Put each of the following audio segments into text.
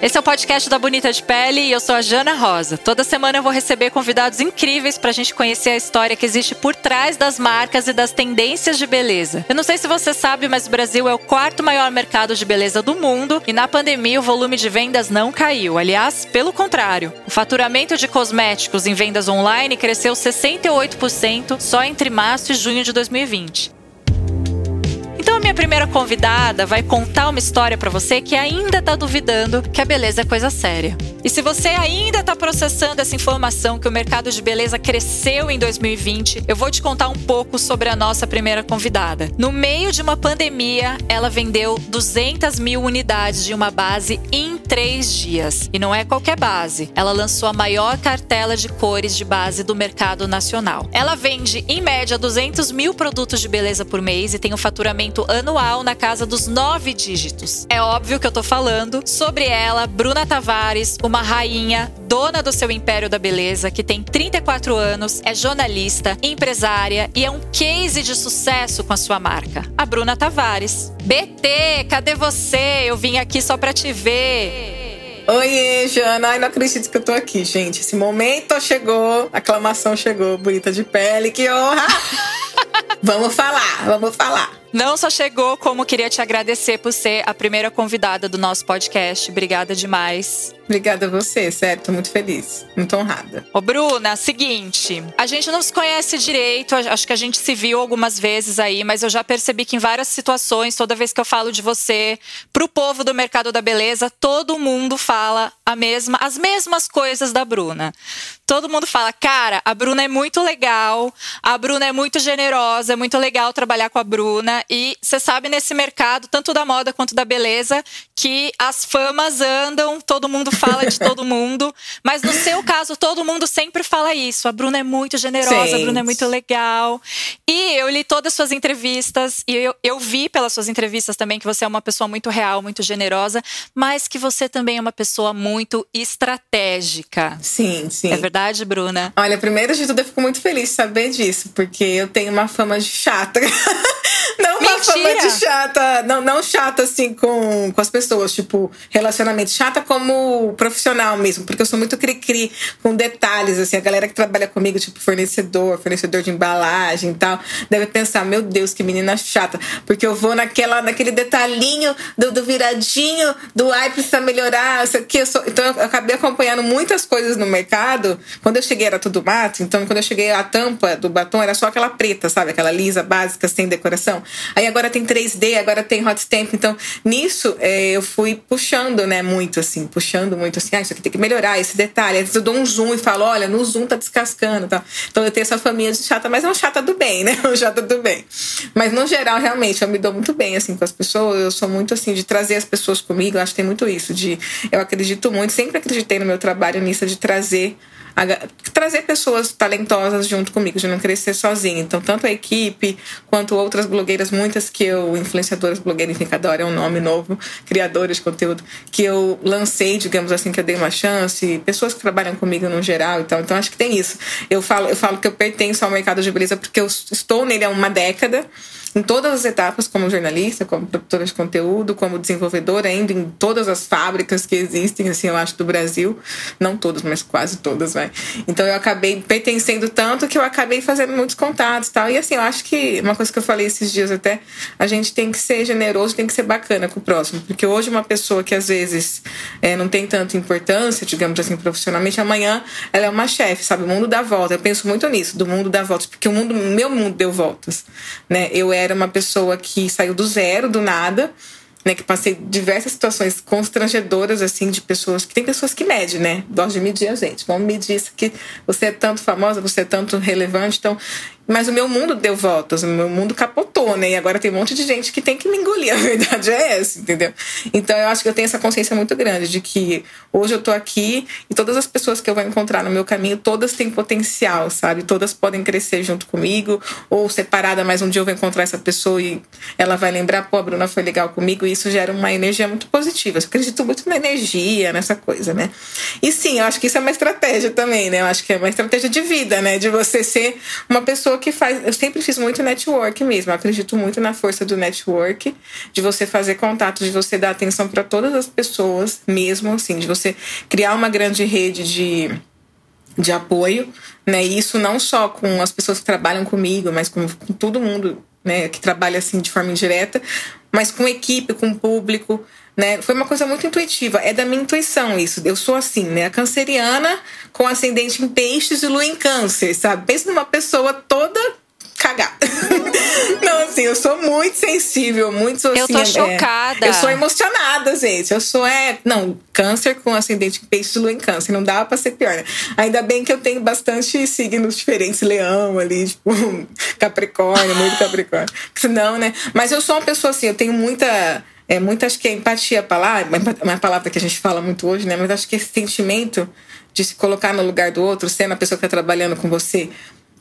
Esse é o podcast da Bonita de Pele e eu sou a Jana Rosa. Toda semana eu vou receber convidados incríveis pra gente conhecer a história que existe por trás das marcas e das tendências de beleza. Eu não sei se você sabe, mas o Brasil é o quarto maior mercado de beleza do mundo e na pandemia o volume de vendas não caiu. Aliás, pelo contrário. O faturamento de cosméticos em vendas online cresceu 68% só entre março e junho de 2020. A minha primeira convidada vai contar uma história para você que ainda tá duvidando que a beleza é coisa séria. E se você ainda tá processando essa informação que o mercado de beleza cresceu em 2020, eu vou te contar um pouco sobre a nossa primeira convidada. No meio de uma pandemia, ela vendeu 200 mil unidades de uma base em três dias. E não é qualquer base. Ela lançou a maior cartela de cores de base do mercado nacional. Ela vende, em média, 200 mil produtos de beleza por mês e tem um faturamento anual na casa dos nove dígitos. É óbvio que eu tô falando sobre ela, Bruna Tavares, uma rainha, dona do seu império da beleza, que tem 34 anos, é jornalista, empresária e é um case de sucesso com a sua marca. A Bruna Tavares. BT, cadê você? Eu vim aqui só pra te ver. Oiê, Jana. Ai, não acredito que eu tô aqui, gente. Esse momento chegou, a aclamação chegou, bonita de pele, que honra! vamos falar, vamos falar. Não só chegou, como queria te agradecer por ser a primeira convidada do nosso podcast. Obrigada demais. Obrigada a você, sério, tô muito feliz, muito honrada. Ô, Bruna, seguinte, a gente não se conhece direito, acho que a gente se viu algumas vezes aí, mas eu já percebi que em várias situações, toda vez que eu falo de você pro povo do mercado da beleza, todo mundo fala a mesma, as mesmas coisas da Bruna. Todo mundo fala, cara, a Bruna é muito legal, a Bruna é muito generosa, é muito legal trabalhar com a Bruna. E você sabe, nesse mercado, tanto da moda quanto da beleza, que as famas andam, todo mundo fala de todo mundo. Mas no seu caso, todo mundo sempre fala isso. A Bruna é muito generosa, a Bruna é muito legal. E eu li todas as suas entrevistas, e eu, eu vi pelas suas entrevistas também que você é uma pessoa muito real, muito generosa, mas que você também é uma pessoa muito estratégica. Sim, sim. É verdade, Bruna? Olha, primeiro de tudo, eu fico muito feliz de saber disso, porque eu tenho uma fama de chata. Não uma Mentira. fama de chata, não, não chata assim com, com as pessoas, tipo, relacionamento. Chata como profissional mesmo, porque eu sou muito cri-cri com detalhes, assim. A galera que trabalha comigo, tipo, fornecedor, fornecedor de embalagem e tal, deve pensar, meu Deus, que menina chata. Porque eu vou naquela, naquele detalhinho do, do viradinho, do ai, precisa melhorar, isso aqui. Eu sou, então eu acabei acompanhando muitas coisas no mercado. Quando eu cheguei era tudo mato, então quando eu cheguei a tampa do batom era só aquela preta, sabe? Aquela lisa básica, sem decoração. Aí agora tem 3D, agora tem hot stamp. Então, nisso é, eu fui puxando, né, muito assim, puxando muito assim, ah, isso aqui tem que melhorar, esse detalhe. Às vezes eu dou um zoom e falo, olha, no zoom tá descascando. Tá? Então eu tenho essa família de chata, mas é um chata do bem, né? Um chata do bem. Mas no geral, realmente, eu me dou muito bem assim com as pessoas. Eu sou muito assim de trazer as pessoas comigo. Eu acho que tem muito isso. De eu acredito muito, sempre acreditei no meu trabalho nisso de trazer trazer pessoas talentosas junto comigo, de não crescer sozinha. Então, tanto a equipe quanto outras blogueiras, muitas que eu, influenciadoras, blogueiras, enfim, cada é um nome novo, criadoras de conteúdo, que eu lancei, digamos assim, que eu dei uma chance, pessoas que trabalham comigo no geral e tal. Então, acho que tem isso. Eu falo, eu falo que eu pertenço ao mercado de beleza porque eu estou nele há uma década em todas as etapas, como jornalista, como produtora de conteúdo, como desenvolvedora, indo em todas as fábricas que existem, assim, eu acho, do Brasil. Não todas, mas quase todas, vai. Então eu acabei pertencendo tanto que eu acabei fazendo muitos contatos e tal. E assim, eu acho que uma coisa que eu falei esses dias até, a gente tem que ser generoso, tem que ser bacana com o próximo. Porque hoje uma pessoa que às vezes é, não tem tanta importância, digamos assim, profissionalmente, amanhã ela é uma chefe, sabe? O mundo dá volta. Eu penso muito nisso, do mundo dá voltas, porque o mundo, meu mundo deu voltas, né? Eu era uma pessoa que saiu do zero, do nada, né, que passei diversas situações constrangedoras, assim, de pessoas que tem pessoas que medem, né? Gosto de medir a gente. Vamos medir isso que você é tanto famosa, você é tanto relevante. Então, mas o meu mundo deu voltas, o meu mundo capotou, né? E agora tem um monte de gente que tem que me engolir. A verdade é essa, entendeu? Então eu acho que eu tenho essa consciência muito grande de que hoje eu tô aqui e todas as pessoas que eu vou encontrar no meu caminho, todas têm potencial, sabe? Todas podem crescer junto comigo ou separada, mas um dia eu vou encontrar essa pessoa e ela vai lembrar, pô, a Bruna foi legal comigo e isso gera uma energia muito positiva. Eu acredito muito na energia, nessa coisa, né? E sim, eu acho que isso é uma estratégia também, né? Eu acho que é uma estratégia de vida, né? De você ser uma pessoa o que faz. Eu sempre fiz muito network mesmo. Eu acredito muito na força do network, de você fazer contato, de você dar atenção para todas as pessoas, mesmo assim, de você criar uma grande rede de, de apoio, né? E isso não só com as pessoas que trabalham comigo, mas com, com todo mundo, né? Que trabalha assim de forma indireta, mas com equipe, com público. Né? Foi uma coisa muito intuitiva. É da minha intuição isso. Eu sou assim, né? A canceriana com ascendente em peixes e lua em câncer, sabe? Pensa numa pessoa toda cagada. Não, assim, eu sou muito sensível, muito assim, Eu tô chocada. É, eu sou emocionada, gente. Eu sou, é. Não, câncer com ascendente em peixes e lua em câncer. Não dava pra ser pior, né? Ainda bem que eu tenho bastante signos diferentes, leão ali, tipo, capricórnio, muito capricórnio. Senão, né? Mas eu sou uma pessoa assim, eu tenho muita é muito, acho que é empatia a palavra, uma palavra que a gente fala muito hoje, né? Mas acho que esse sentimento de se colocar no lugar do outro, sendo a pessoa que está trabalhando com você,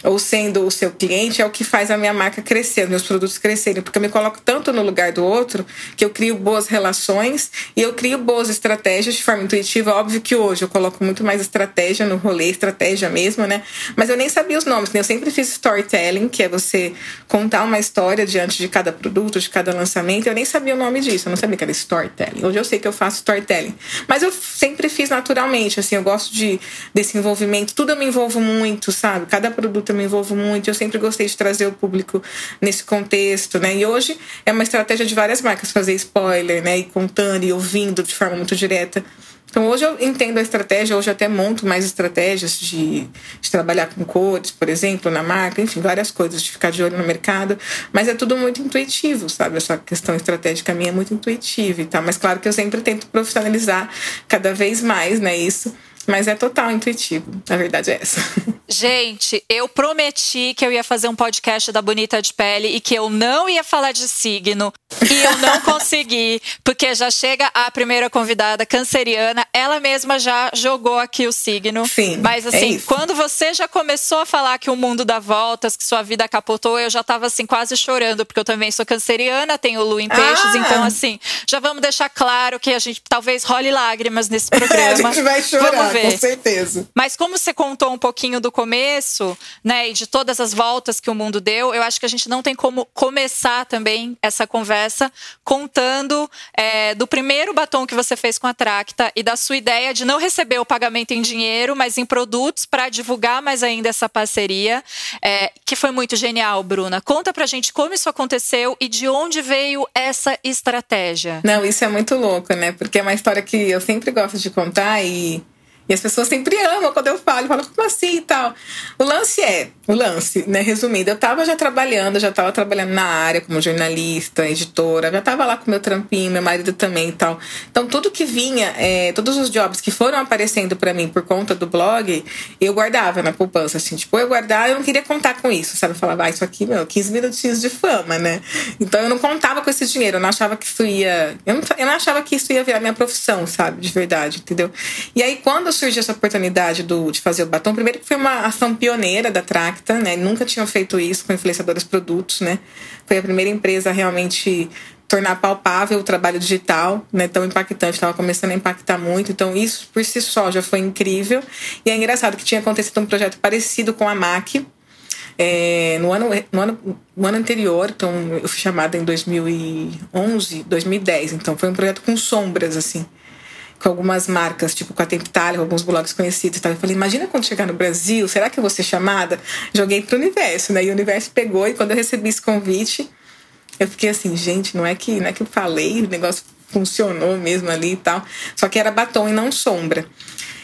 ou sendo o seu cliente, é o que faz a minha marca crescer, meus produtos crescerem, porque eu me coloco tanto no lugar do outro que eu crio boas relações e eu crio boas estratégias de forma intuitiva. Óbvio que hoje eu coloco muito mais estratégia no rolê, estratégia mesmo, né? Mas eu nem sabia os nomes, né? Eu sempre fiz storytelling, que é você contar uma história diante de cada produto, de cada lançamento. Eu nem sabia o nome disso, eu não sabia que era storytelling. Hoje eu sei que eu faço storytelling. Mas eu sempre fiz naturalmente, assim, eu gosto de, desse envolvimento, tudo eu me envolvo muito, sabe? Cada produto eu me envolvo muito. Eu sempre gostei de trazer o público nesse contexto, né? E hoje é uma estratégia de várias marcas fazer spoiler, né? E contando e ouvindo de forma muito direta. Então hoje eu entendo a estratégia, hoje eu até monto mais estratégias de, de, trabalhar com cores, por exemplo, na marca, enfim, várias coisas, de ficar de olho no mercado. Mas é tudo muito intuitivo, sabe? Essa questão estratégica minha é muito intuitiva e tal. Mas claro que eu sempre tento profissionalizar cada vez mais, né? Isso mas é total intuitivo. A verdade é essa. Gente, eu prometi que eu ia fazer um podcast da Bonita de Pele e que eu não ia falar de signo. E eu não consegui, porque já chega a primeira convidada canceriana, ela mesma já jogou aqui o signo. Sim. Mas é assim, é quando você já começou a falar que o mundo dá voltas, que sua vida capotou, eu já tava assim quase chorando, porque eu também sou canceriana, tenho lua em peixes, ah. então assim, já vamos deixar claro que a gente talvez role lágrimas nesse programa. a gente vai chorar. Vamos ver. Com certeza. Mas como você contou um pouquinho do começo, né, e de todas as voltas que o mundo deu, eu acho que a gente não tem como começar também essa conversa contando é, do primeiro batom que você fez com a Tracta e da sua ideia de não receber o pagamento em dinheiro, mas em produtos para divulgar mais ainda essa parceria, é, que foi muito genial, Bruna. Conta pra gente como isso aconteceu e de onde veio essa estratégia. Não, isso é muito louco, né? Porque é uma história que eu sempre gosto de contar e e as pessoas sempre amam quando eu falo, falam, como assim e tal. O lance é, o lance, né, resumindo, eu estava já trabalhando, já estava trabalhando na área como jornalista, editora, já estava lá com meu trampinho, meu marido também e tal. Então, tudo que vinha, é, todos os jobs que foram aparecendo para mim por conta do blog, eu guardava na poupança, assim, tipo, eu guardava, eu não queria contar com isso, sabe? Eu falava, ah, isso aqui, meu, 15 minutinhos de fama, né? Então, eu não contava com esse dinheiro, eu não achava que isso ia. Eu não, eu não achava que isso ia virar minha profissão, sabe? De verdade, entendeu? E aí, quando surgiu essa oportunidade do, de fazer o batom, primeiro que foi uma ação pioneira da Tracta, né? Nunca tinham feito isso com influenciadores produtos, né? Foi a primeira empresa a realmente tornar palpável o trabalho digital, né, tão impactante, estava começando a impactar muito, então isso por si só já foi incrível. E é engraçado que tinha acontecido um projeto parecido com a MAC, é, no, ano, no, ano, no ano anterior, então eu fui chamada em 2011, 2010, então foi um projeto com sombras, assim com algumas marcas, tipo com a Temptalia, alguns blogs conhecidos. Tá? Eu falei, imagina quando chegar no Brasil, será que eu vou ser chamada? Joguei pro universo, né? E o universo pegou, e quando eu recebi esse convite, eu fiquei assim, gente, não é que, não é que eu falei, o negócio funcionou mesmo ali e tal. Só que era batom e não sombra.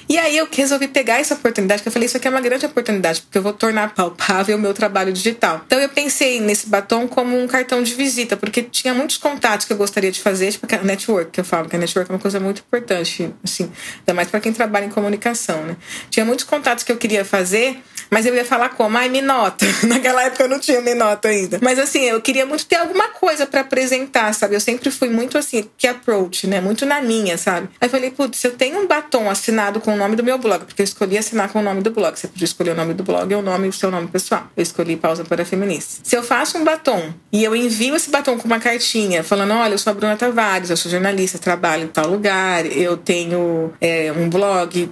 E aí eu resolvi pegar essa oportunidade, que eu falei, isso aqui é uma grande oportunidade, porque eu vou tornar palpável o meu trabalho digital. Então eu pensei nesse batom como um cartão de visita, porque tinha muitos contatos que eu gostaria de fazer, tipo a network, que eu falo, que a network é uma coisa muito importante, assim, ainda mais para quem trabalha em comunicação, né? Tinha muitos contatos que eu queria fazer, mas eu ia falar como? Ai, me nota. Naquela época eu não tinha me nota ainda. Mas assim, eu queria muito ter alguma coisa para apresentar, sabe? Eu sempre fui muito assim, que approach, né? Muito na minha, sabe? Aí eu falei, putz, eu tenho um batom assinado com o nome do meu blog, porque eu escolhi assinar com o nome do blog. Você podia escolher o nome do blog ou o nome o seu nome pessoal. Eu escolhi Pausa para Feminista. Se eu faço um batom e eu envio esse batom com uma cartinha falando: olha, eu sou a Bruna Tavares, eu sou jornalista, trabalho em tal lugar, eu tenho é, um blog,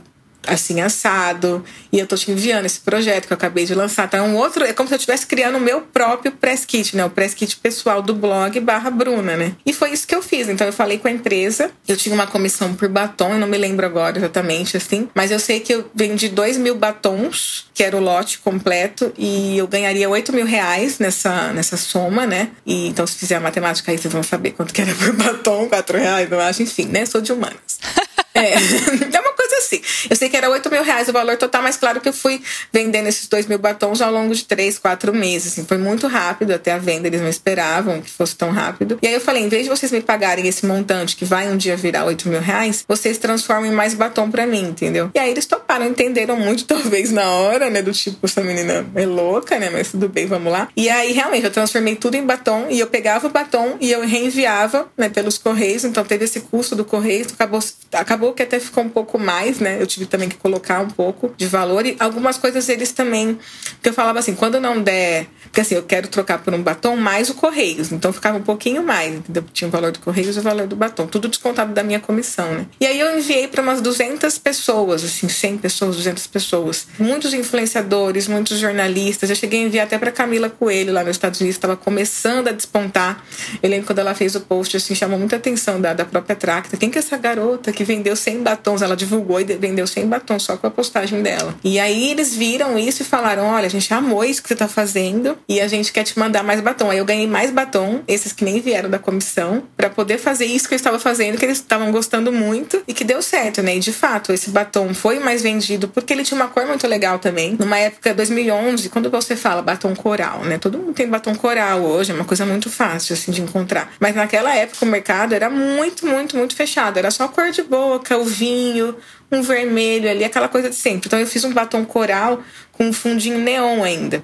assim assado. E eu tô te enviando esse projeto que eu acabei de lançar. Então é um outro, é como se eu estivesse criando o meu próprio press kit, né? O press kit pessoal do blog barra Bruna, né? E foi isso que eu fiz. Então eu falei com a empresa, eu tinha uma comissão por batom, eu não me lembro agora exatamente assim, mas eu sei que eu vendi dois mil batons, que era o lote completo, e eu ganharia oito mil reais nessa, nessa soma, né? E então se fizer a matemática aí, vocês vão saber quanto que era por batom, quatro reais, eu acho, enfim, né? Sou de humanas. É, é uma assim. Eu sei que era 8 mil reais o valor total, mas claro que eu fui vendendo esses 2 mil batons ao longo de 3, 4 meses. Assim, foi muito rápido até a venda, eles não esperavam que fosse tão rápido. E aí eu falei: em vez de vocês me pagarem esse montante que vai um dia virar 8 mil reais, vocês transformem mais batom pra mim, entendeu? E aí eles toparam, entenderam muito, talvez na hora, né? Do tipo, essa menina é louca, né? Mas tudo bem, vamos lá. E aí realmente eu transformei tudo em batom e eu pegava o batom e eu reenviava, né, pelos correios. Então teve esse custo do correio, acabou, acabou que até ficou um pouco mais, né? Eu tive também que colocar um pouco de valor. E algumas coisas eles também. Que eu falava assim, quando não der. Porque assim, eu quero trocar por um batom mais o Correios. Então ficava um pouquinho mais, entendeu? Tinha o valor do Correios e o valor do batom. Tudo descontado da minha comissão, né? E aí eu enviei para umas 200 pessoas, assim, 100 pessoas, 200 pessoas. Muitos influenciadores, muitos jornalistas. Eu cheguei a enviar até para Camila Coelho lá nos Estados Unidos. Estava começando a despontar. Eu lembro quando ela fez o post, assim, chamou muita atenção da, da própria Tracta. Quem que é essa garota que vendeu 100 batons? Ela divulgou e vendeu 100 batons só com a postagem dela. E aí eles viram isso e falaram: olha, a gente amou isso que você tá fazendo e a gente quer te mandar mais batom. Aí eu ganhei mais batom, esses que nem vieram da comissão, para poder fazer isso que eu estava fazendo, que eles estavam gostando muito e que deu certo, né? E de fato, esse batom foi mais vendido porque ele tinha uma cor muito legal também. Numa época 2011, quando você fala batom coral, né? Todo mundo tem batom coral hoje, é uma coisa muito fácil assim de encontrar. Mas naquela época o mercado era muito, muito, muito fechado. Era só cor de boca, o vinho, um vermelho ali, aquela coisa de sempre. Então eu fiz um batom coral com um fundinho neon ainda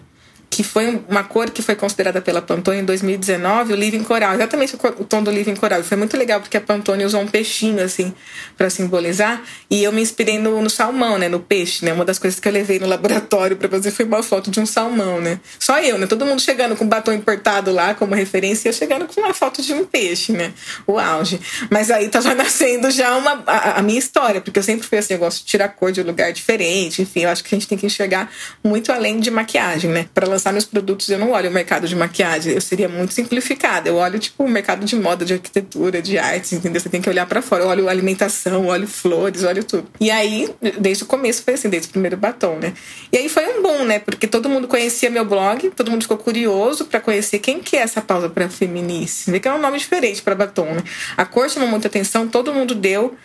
que foi uma cor que foi considerada pela Pantone em 2019, o Living Coral, exatamente o tom do Living Coral. Foi muito legal porque a Pantone usou um peixinho assim para simbolizar e eu me inspirei no, no, salmão, né, no peixe, né? Uma das coisas que eu levei no laboratório para fazer foi uma foto de um salmão, né? Só eu, né? Todo mundo chegando com batom importado lá como referência e eu chegando com uma foto de um peixe, né? O auge. Mas aí tava nascendo já uma a, a minha história, porque eu sempre fui assim, eu gosto de tirar cor de um lugar diferente, enfim, eu acho que a gente tem que enxergar muito além de maquiagem, né? Lançar meus produtos, eu não olho o mercado de maquiagem, eu seria muito simplificada. Eu olho, tipo, o mercado de moda, de arquitetura, de artes, entendeu? Você tem que olhar para fora. Eu olho alimentação, olho flores, olho tudo. E aí, desde o começo foi assim, desde o primeiro batom, né? E aí foi um bom, né? Porque todo mundo conhecia meu blog, todo mundo ficou curioso para conhecer quem que é essa pausa para feminice. Vê que é um nome diferente para batom, né? A cor chamou muita atenção, todo mundo deu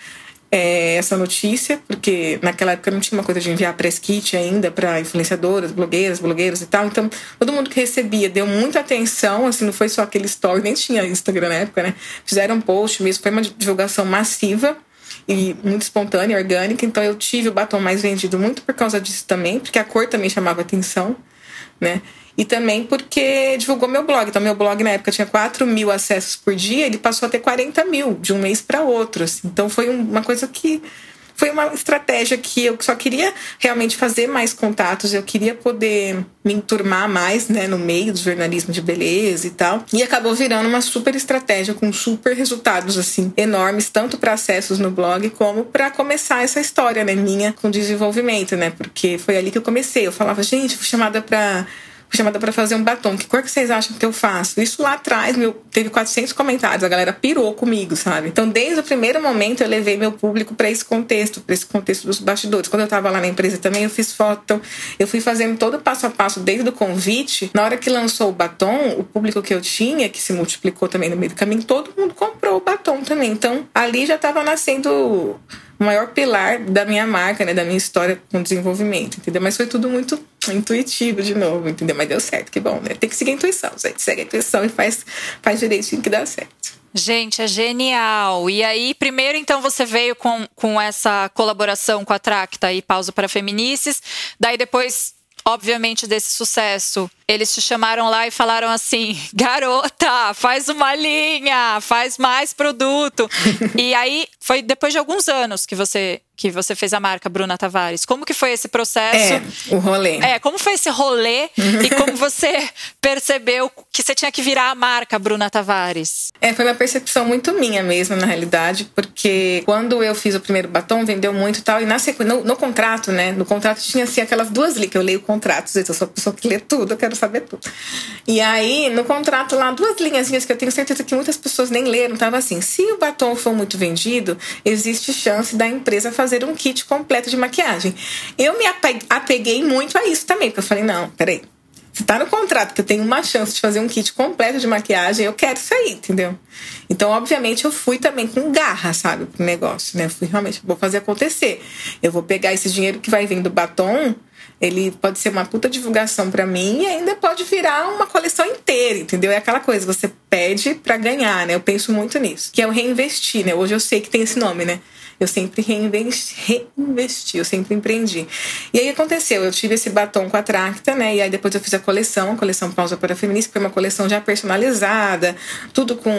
é, essa notícia, porque naquela época não tinha uma coisa de enviar press kit ainda para influenciadoras, blogueiras, blogueiros e tal. Então, todo mundo que recebia deu muita atenção, assim, não foi só aquele story, nem tinha Instagram na época, né? Fizeram um post mesmo, foi uma divulgação massiva e muito espontânea, orgânica. Então, eu tive o batom mais vendido muito por causa disso também, porque a cor também chamava atenção, né? E também porque divulgou meu blog. Então, meu blog na época tinha 4 mil acessos por dia, ele passou a ter 40 mil de um mês para outro. Assim. Então, foi uma coisa que. Foi uma estratégia que eu só queria realmente fazer mais contatos, eu queria poder me enturmar mais né, no meio do jornalismo de beleza e tal. E acabou virando uma super estratégia com super resultados assim enormes, tanto para acessos no blog como para começar essa história né, minha com desenvolvimento, né? Porque foi ali que eu comecei. Eu falava, gente, fui chamada para chamada para fazer um batom. Que cor que vocês acham que eu faço? Isso lá atrás meu, teve 400 comentários. A galera pirou comigo, sabe? Então, desde o primeiro momento, eu levei meu público para esse contexto, para esse contexto dos bastidores. Quando eu tava lá na empresa também, eu fiz foto. Eu fui fazendo todo o passo a passo desde o convite. Na hora que lançou o batom, o público que eu tinha, que se multiplicou também no meio do caminho, todo mundo comprou o batom também. Então, ali já tava nascendo o maior pilar da minha marca, né, da minha história com desenvolvimento, entendeu? Mas foi tudo muito intuitivo de novo, entendeu? Mas deu certo, que bom, né? Tem que seguir a intuição, gente. Segue a intuição e faz, faz direitinho que dá certo. Gente, é genial. E aí, primeiro, então, você veio com, com essa colaboração com a Tracta e Pausa para Feminices. Daí, depois, obviamente, desse sucesso, eles te chamaram lá e falaram assim: garota, faz uma linha, faz mais produto. e aí, foi depois de alguns anos que você que você fez a marca Bruna Tavares. Como que foi esse processo? É, o rolê. É, como foi esse rolê e como você percebeu que você tinha que virar a marca Bruna Tavares? É, foi uma percepção muito minha mesmo, na realidade, porque quando eu fiz o primeiro batom, vendeu muito e tal, e na sequência, no, no, contrato, né, no contrato tinha assim aquelas duas linhas, que eu leio contratos, eu sou a pessoa que lê tudo, eu quero saber tudo. E aí, no contrato lá, duas linhazinhas que eu tenho certeza que muitas pessoas nem leram, tava assim, se o batom for muito vendido, existe chance da empresa fazer um kit completo de maquiagem. Eu me apeguei muito a isso também, porque eu falei, não, peraí. Se tá no contrato que eu tenho uma chance de fazer um kit completo de maquiagem, eu quero isso aí, entendeu? Então, obviamente, eu fui também com garra, sabe, pro negócio, né? Eu fui realmente, vou fazer acontecer. Eu vou pegar esse dinheiro que vai vir do batom, ele pode ser uma puta divulgação para mim e ainda pode virar uma coleção inteira, entendeu? É aquela coisa, você pede para ganhar, né? Eu penso muito nisso. Que é o reinvestir, né? Hoje eu sei que tem esse nome, né? Eu sempre reinvesti, reinvesti, eu sempre empreendi. E aí aconteceu, eu tive esse batom com a Tracta, né? E aí depois eu fiz a coleção, a coleção Pausa para Feminista, que foi uma coleção já personalizada, tudo com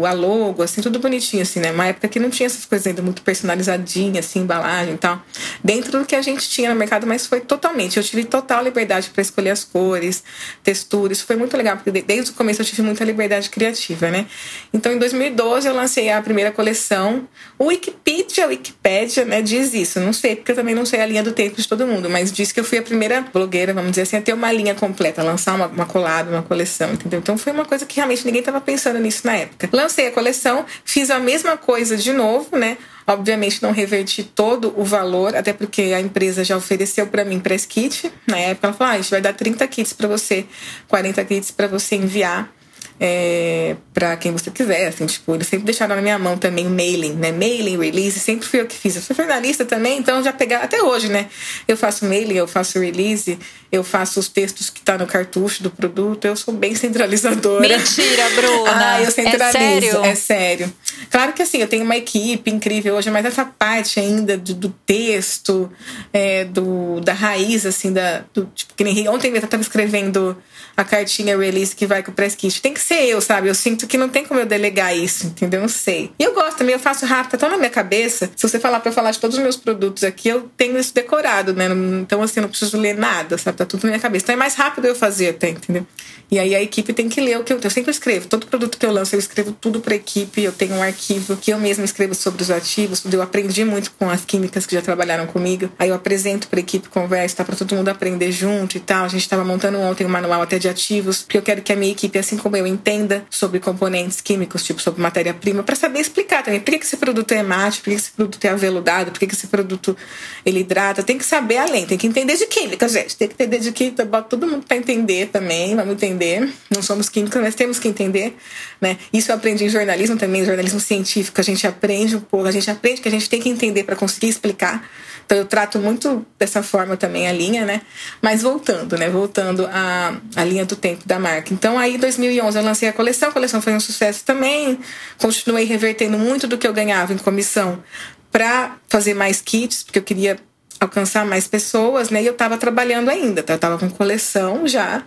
o, a logo, assim, tudo bonitinho, assim, né? Uma época que não tinha essas coisas ainda muito personalizadinhas, assim, embalagem e tal. Dentro do que a gente tinha no mercado, mas foi totalmente. Eu tive total liberdade para escolher as cores, texturas. Isso foi muito legal, porque desde o começo eu tive muita liberdade criativa, né? Então, em 2012, eu lancei a primeira coleção. O Wikipedia a Wikipédia né, diz isso. Não sei, porque eu também não sei a linha do tempo de todo mundo, mas diz que eu fui a primeira blogueira, vamos dizer assim, a ter uma linha completa, lançar uma, uma colada, uma coleção, entendeu? Então foi uma coisa que realmente ninguém estava pensando nisso na época. Lancei a coleção, fiz a mesma coisa de novo, né? Obviamente não reverti todo o valor, até porque a empresa já ofereceu para mim press kit. Na época ela falou: ah, a gente vai dar 30 kits para você, 40 kits para você enviar é, para quem você quiser, assim, tipo, eles sempre deixaram na minha mão também o mailing, né? Mailing, release, sempre fui eu que fiz. Eu sou jornalista também, então já pegar até hoje, né? Eu faço mailing, eu faço release, eu faço os textos que tá no cartucho do produto, eu sou bem centralizadora. Mentira, Bruna! ah, eu centralizo. É sério? É sério. Claro que assim, eu tenho uma equipe incrível hoje, mas essa parte ainda do, do texto, é, do, da raiz, assim, da, do, tipo, que nem ontem eu tava escrevendo a cartinha release que vai com o press kit. Tem que ser eu, sabe? Eu sinto que não tem como eu delegar isso, entendeu? Não sei. E eu gosto também, eu faço rápido, tá tão na minha cabeça. Se você falar pra eu falar de todos os meus produtos aqui, eu tenho isso decorado, né? Então, assim, eu não preciso ler nada, sabe? Tá tudo na minha cabeça. Então é mais rápido eu fazer até, entendeu? E aí a equipe tem que ler o que eu. Eu sempre escrevo. Todo produto que eu lanço, eu escrevo tudo pra equipe. Eu tenho um arquivo que eu mesma escrevo sobre os ativos. Eu aprendi muito com as químicas que já trabalharam comigo. Aí eu apresento pra equipe, conversa, tá? Pra todo mundo aprender junto e tal. A gente tava montando ontem um manual até de ativos, porque eu quero que a minha equipe, assim como eu, entenda sobre componentes químicos, tipo sobre matéria-prima, para saber explicar também por que, esse produto é mate, por que, esse produto é aveludado, por que, esse produto ele hidrata. Tem que saber além, tem que entender de química, gente. Tem que entender de química, bota todo mundo para entender também, vamos entender entender, não somos químicos, mas temos que entender, né? Isso eu aprendi em jornalismo também, jornalismo científico, a gente aprende um pouco, a gente aprende que a gente tem que entender para conseguir explicar. Então eu trato muito dessa forma também a linha, né? Mas voltando, né? Voltando à, à linha do tempo da marca. Então aí em 2011 eu lancei a coleção, a coleção foi um sucesso também. Continuei revertendo muito do que eu ganhava em comissão para fazer mais kits, porque eu queria alcançar mais pessoas, né? E eu estava trabalhando ainda, tá? eu estava com coleção já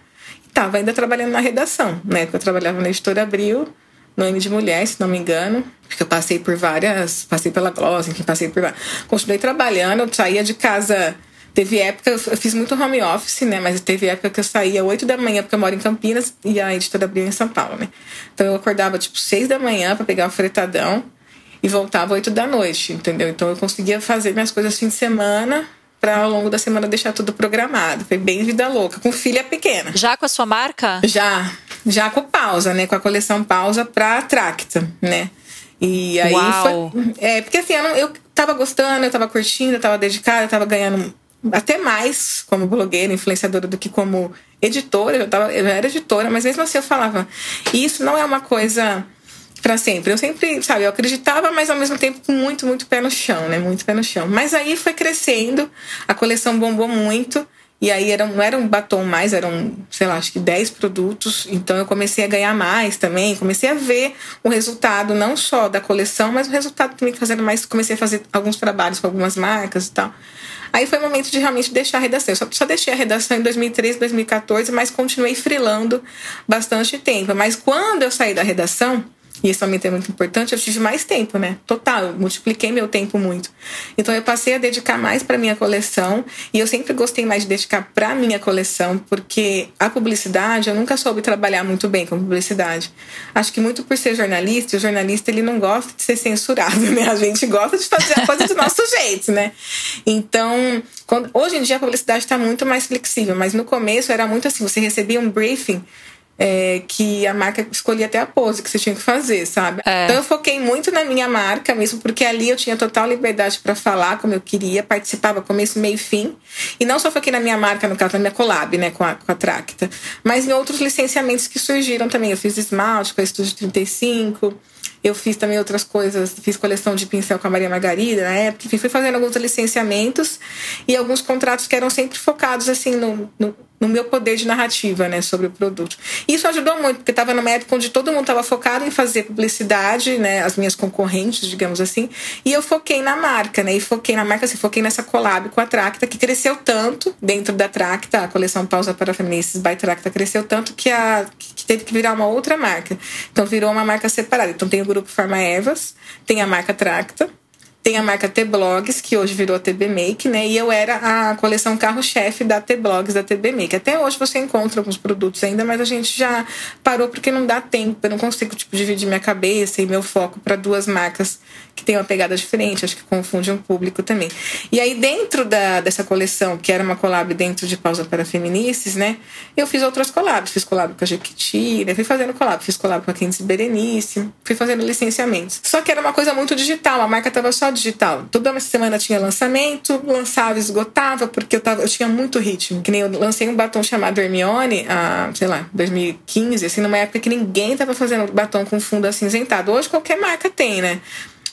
estava ainda trabalhando na redação, né? Eu trabalhava na editora Abril, no M de Mulher, se não me engano. Porque eu passei por várias. Passei pela Gloss, enfim, passei por. Continuei trabalhando, eu saía de casa. Teve época, eu fiz muito home office, né? Mas teve época que eu saía 8 da manhã, porque eu moro em Campinas e a editora abriu em São Paulo, né? Então eu acordava tipo 6 da manhã para pegar o fretadão e voltava 8 da noite, entendeu? Então eu conseguia fazer minhas coisas fim de semana para ao longo da semana deixar tudo programado. Foi bem vida louca, com filha pequena. Já com a sua marca? Já, já com pausa, né? Com a coleção pausa pra Tracta, né? E aí Uau. foi. É, porque assim, eu, não, eu tava gostando, eu tava curtindo, eu tava dedicada, eu tava ganhando até mais como blogueira, influenciadora do que como editora. Eu, tava, eu era editora, mas mesmo assim eu falava, isso não é uma coisa para sempre. Eu sempre, sabe, eu acreditava, mas ao mesmo tempo com muito, muito pé no chão, né? Muito pé no chão. Mas aí foi crescendo, a coleção bombou muito. E aí era, não era um batom mais, eram, sei lá, acho que 10 produtos. Então eu comecei a ganhar mais também. Comecei a ver o resultado, não só da coleção, mas o resultado também fazendo mais. Comecei a fazer alguns trabalhos com algumas marcas e tal. Aí foi o momento de realmente deixar a redação. Eu só, só deixei a redação em 2013, 2014, mas continuei frilando bastante tempo. Mas quando eu saí da redação, e esse aumento é muito importante, eu tive mais tempo, né? Total, eu multipliquei meu tempo muito. Então eu passei a dedicar mais para minha coleção e eu sempre gostei mais de dedicar para minha coleção, porque a publicidade, eu nunca soube trabalhar muito bem com publicidade. Acho que muito por ser jornalista, o jornalista ele não gosta de ser censurado, né? A gente gosta de fazer a coisa do nosso jeito, né? Então, quando, hoje em dia a publicidade está muito mais flexível, mas no começo era muito assim, você recebia um briefing é, que a marca escolhia até a pose que você tinha que fazer, sabe? É. Então eu foquei muito na minha marca mesmo, porque ali eu tinha total liberdade para falar como eu queria, participava começo, meio e fim. E não só foquei na minha marca, no caso da minha collab, né, com a, com a Tracta, mas em outros licenciamentos que surgiram também. Eu fiz esmalte com a Estúdio 35. Eu fiz também outras coisas, fiz coleção de pincel com a Maria Margarida na época, enfim, fui fazendo alguns licenciamentos e alguns contratos que eram sempre focados assim no, no no meu poder de narrativa, né, sobre o produto. Isso ajudou muito, porque estava numa época onde todo mundo estava focado em fazer publicidade, né, as minhas concorrentes, digamos assim, e eu foquei na marca, né, e foquei na marca, assim, foquei nessa collab com a Tracta, que cresceu tanto dentro da Tracta, a coleção Pausa para Feministas by Tracta cresceu tanto que, a, que teve que virar uma outra marca. Então virou uma marca separada. Então tem o grupo Farma Evas, tem a marca Tracta, tem a marca T-Blogs, que hoje virou a TB Make, né? E eu era a coleção carro-chefe da T-Blogs, da TB Make. Até hoje você encontra alguns produtos ainda, mas a gente já parou porque não dá tempo. Eu não consigo, tipo, dividir minha cabeça e meu foco para duas marcas que têm uma pegada diferente. Acho que confunde um público também. E aí, dentro da, dessa coleção, que era uma collab dentro de Pausa para Feministas, né? Eu fiz outras collabs. Fiz collab com a Jequiti, né? Fui fazendo collab. Fiz collab com a Candice Berenice. Fui fazendo licenciamentos. Só que era uma coisa muito digital. A marca tava só digital. Toda semana tinha lançamento, lançava, esgotava, porque eu, tava, eu tinha muito ritmo. Que nem eu lancei um batom chamado Hermione, a, sei lá, 2015, assim, numa época que ninguém tava fazendo batom com fundo acinzentado. Hoje qualquer marca tem, né?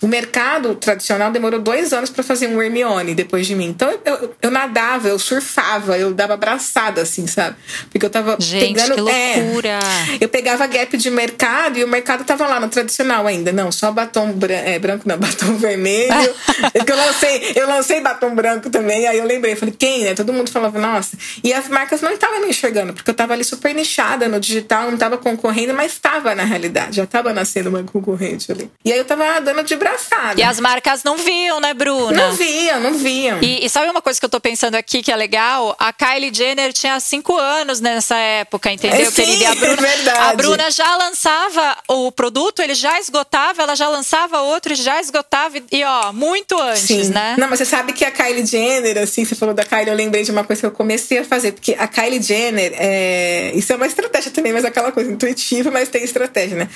O mercado tradicional demorou dois anos para fazer um Hermione depois de mim. Então eu, eu, nadava, eu surfava, eu dava abraçada, assim, sabe? Porque eu tava Gente, pegando. Que é, loucura! É, eu pegava gap de mercado e o mercado tava lá no tradicional ainda. Não, só batom branco, é, branco não, batom vermelho. é que eu lancei, eu lancei batom branco também, aí eu lembrei, falei, quem, né? Todo mundo falava, nossa. E as marcas não estavam me enxergando, porque eu tava ali super nichada no digital, não tava concorrendo, mas estava na realidade, já tava nascendo uma concorrente ali. E aí eu tava dando de braço engraçado. E as marcas não viam, né, Bruna? Não viam, não viam. E, e, sabe uma coisa que eu tô pensando aqui que é legal? A Kylie Jenner tinha cinco anos nessa época, entendeu, é, sim, querida? E a Bruna, é verdade. a Bruna já lançava o produto, ele já esgotava, ela já lançava outro, já esgotava. E ó, muito antes, sim. né? Não, mas você sabe que a Kylie Jenner, assim, você falou da Kylie, eu lembrei de uma coisa que eu comecei a fazer. Porque a Kylie Jenner, é... isso é uma estratégia também, mas é aquela coisa intuitiva, mas tem estratégia, né?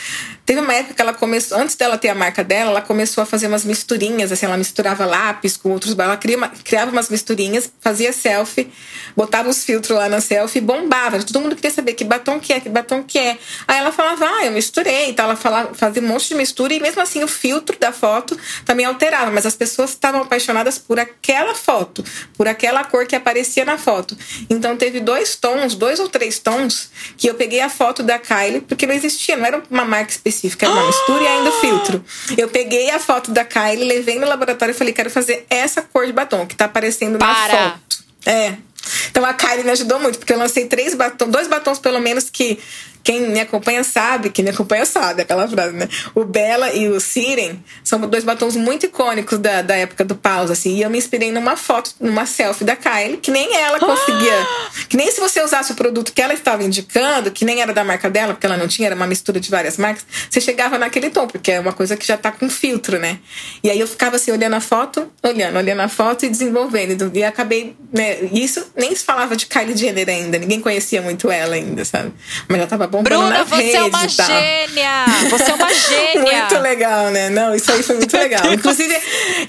Teve uma época que ela começou, antes dela ter a marca dela, ela começou começou a fazer umas misturinhas, assim, ela misturava lápis com outros, ela criava, umas misturinhas, fazia selfie, botava os filtros lá na selfie bombava. Todo mundo queria saber que batom que é, que batom que é. Aí ela falava, ah, eu misturei, então ela falava, fazia um monte de mistura e mesmo assim o filtro da foto também alterava, mas as pessoas estavam apaixonadas por aquela foto, por aquela cor que aparecia na foto. Então teve dois tons, dois ou três tons, que eu peguei a foto da Kylie, porque não existia, não era uma marca específica, era uma mistura e ainda o filtro. Eu peguei a a foto da Kylie, levei no laboratório e falei: quero fazer essa cor de batom que tá aparecendo Para. na foto. É. Então a Kylie me ajudou muito, porque eu lancei três batons, dois batons pelo menos que quem me acompanha sabe, quem me acompanha sabe aquela frase, né? O Bella e o Siren são dois batons muito icônicos da, da época do pause, assim. E eu me inspirei numa foto, numa selfie da Kylie, que nem ela conseguia. Ah! Que nem se você usasse o produto que ela estava indicando, que nem era da marca dela, porque ela não tinha, era uma mistura de várias marcas, você chegava naquele tom, porque é uma coisa que já tá com filtro, né? E aí eu ficava assim, olhando a foto, olhando, olhando a foto e desenvolvendo. E acabei, né? Isso nem se falava de Kylie Jenner ainda, ninguém conhecia muito ela ainda, sabe? Mas já tava Bruna, na você é uma gênia! Você é uma gênia! muito legal, né? Não, isso aí foi muito legal. Inclusive,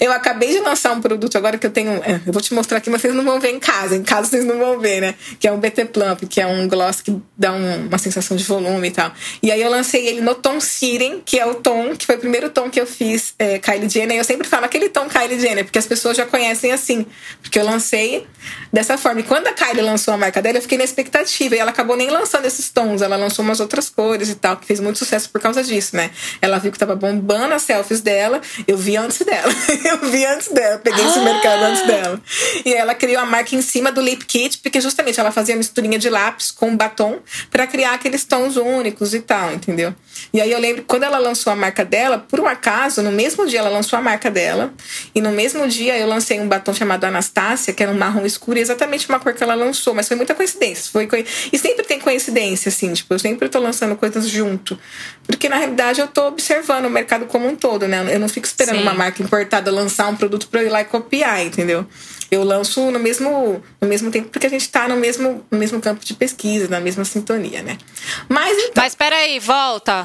eu acabei de lançar um produto agora que eu tenho. É, eu vou te mostrar aqui, mas vocês não vão ver em casa. Em casa vocês não vão ver, né? Que é um BT Plump, que é um gloss que dá um, uma sensação de volume e tal. E aí eu lancei ele no tom Siren, que é o tom, que foi o primeiro tom que eu fiz é, Kylie Jenner. E eu sempre falo aquele tom Kylie Jenner, porque as pessoas já conhecem assim. Porque eu lancei dessa forma. E quando a Kylie lançou a marca dela, eu fiquei na expectativa. E ela acabou nem lançando esses tons. Ela lançou umas outras cores e tal, que fez muito sucesso por causa disso, né? Ela viu que tava bombando as selfies dela, eu vi antes dela. eu vi antes dela, peguei esse ah! mercado antes dela. E ela criou a marca em cima do lip kit, porque justamente ela fazia misturinha de lápis com batom para criar aqueles tons únicos e tal, entendeu? E aí eu lembro quando ela lançou a marca dela, por um acaso, no mesmo dia ela lançou a marca dela, e no mesmo dia eu lancei um batom chamado Anastácia, que era um marrom escuro, e exatamente uma cor que ela lançou, mas foi muita coincidência. Foi. E sempre tem coincidência, assim, tipo, eu sempre tô lançando coisas junto. Porque na realidade eu tô observando o mercado como um todo, né? Eu não fico esperando Sim. uma marca importada lançar um produto para eu ir lá e copiar, entendeu? Eu lanço no mesmo, no mesmo tempo, porque a gente tá no mesmo, no mesmo campo de pesquisa, na mesma sintonia, né? Mas então. Mas peraí, volta.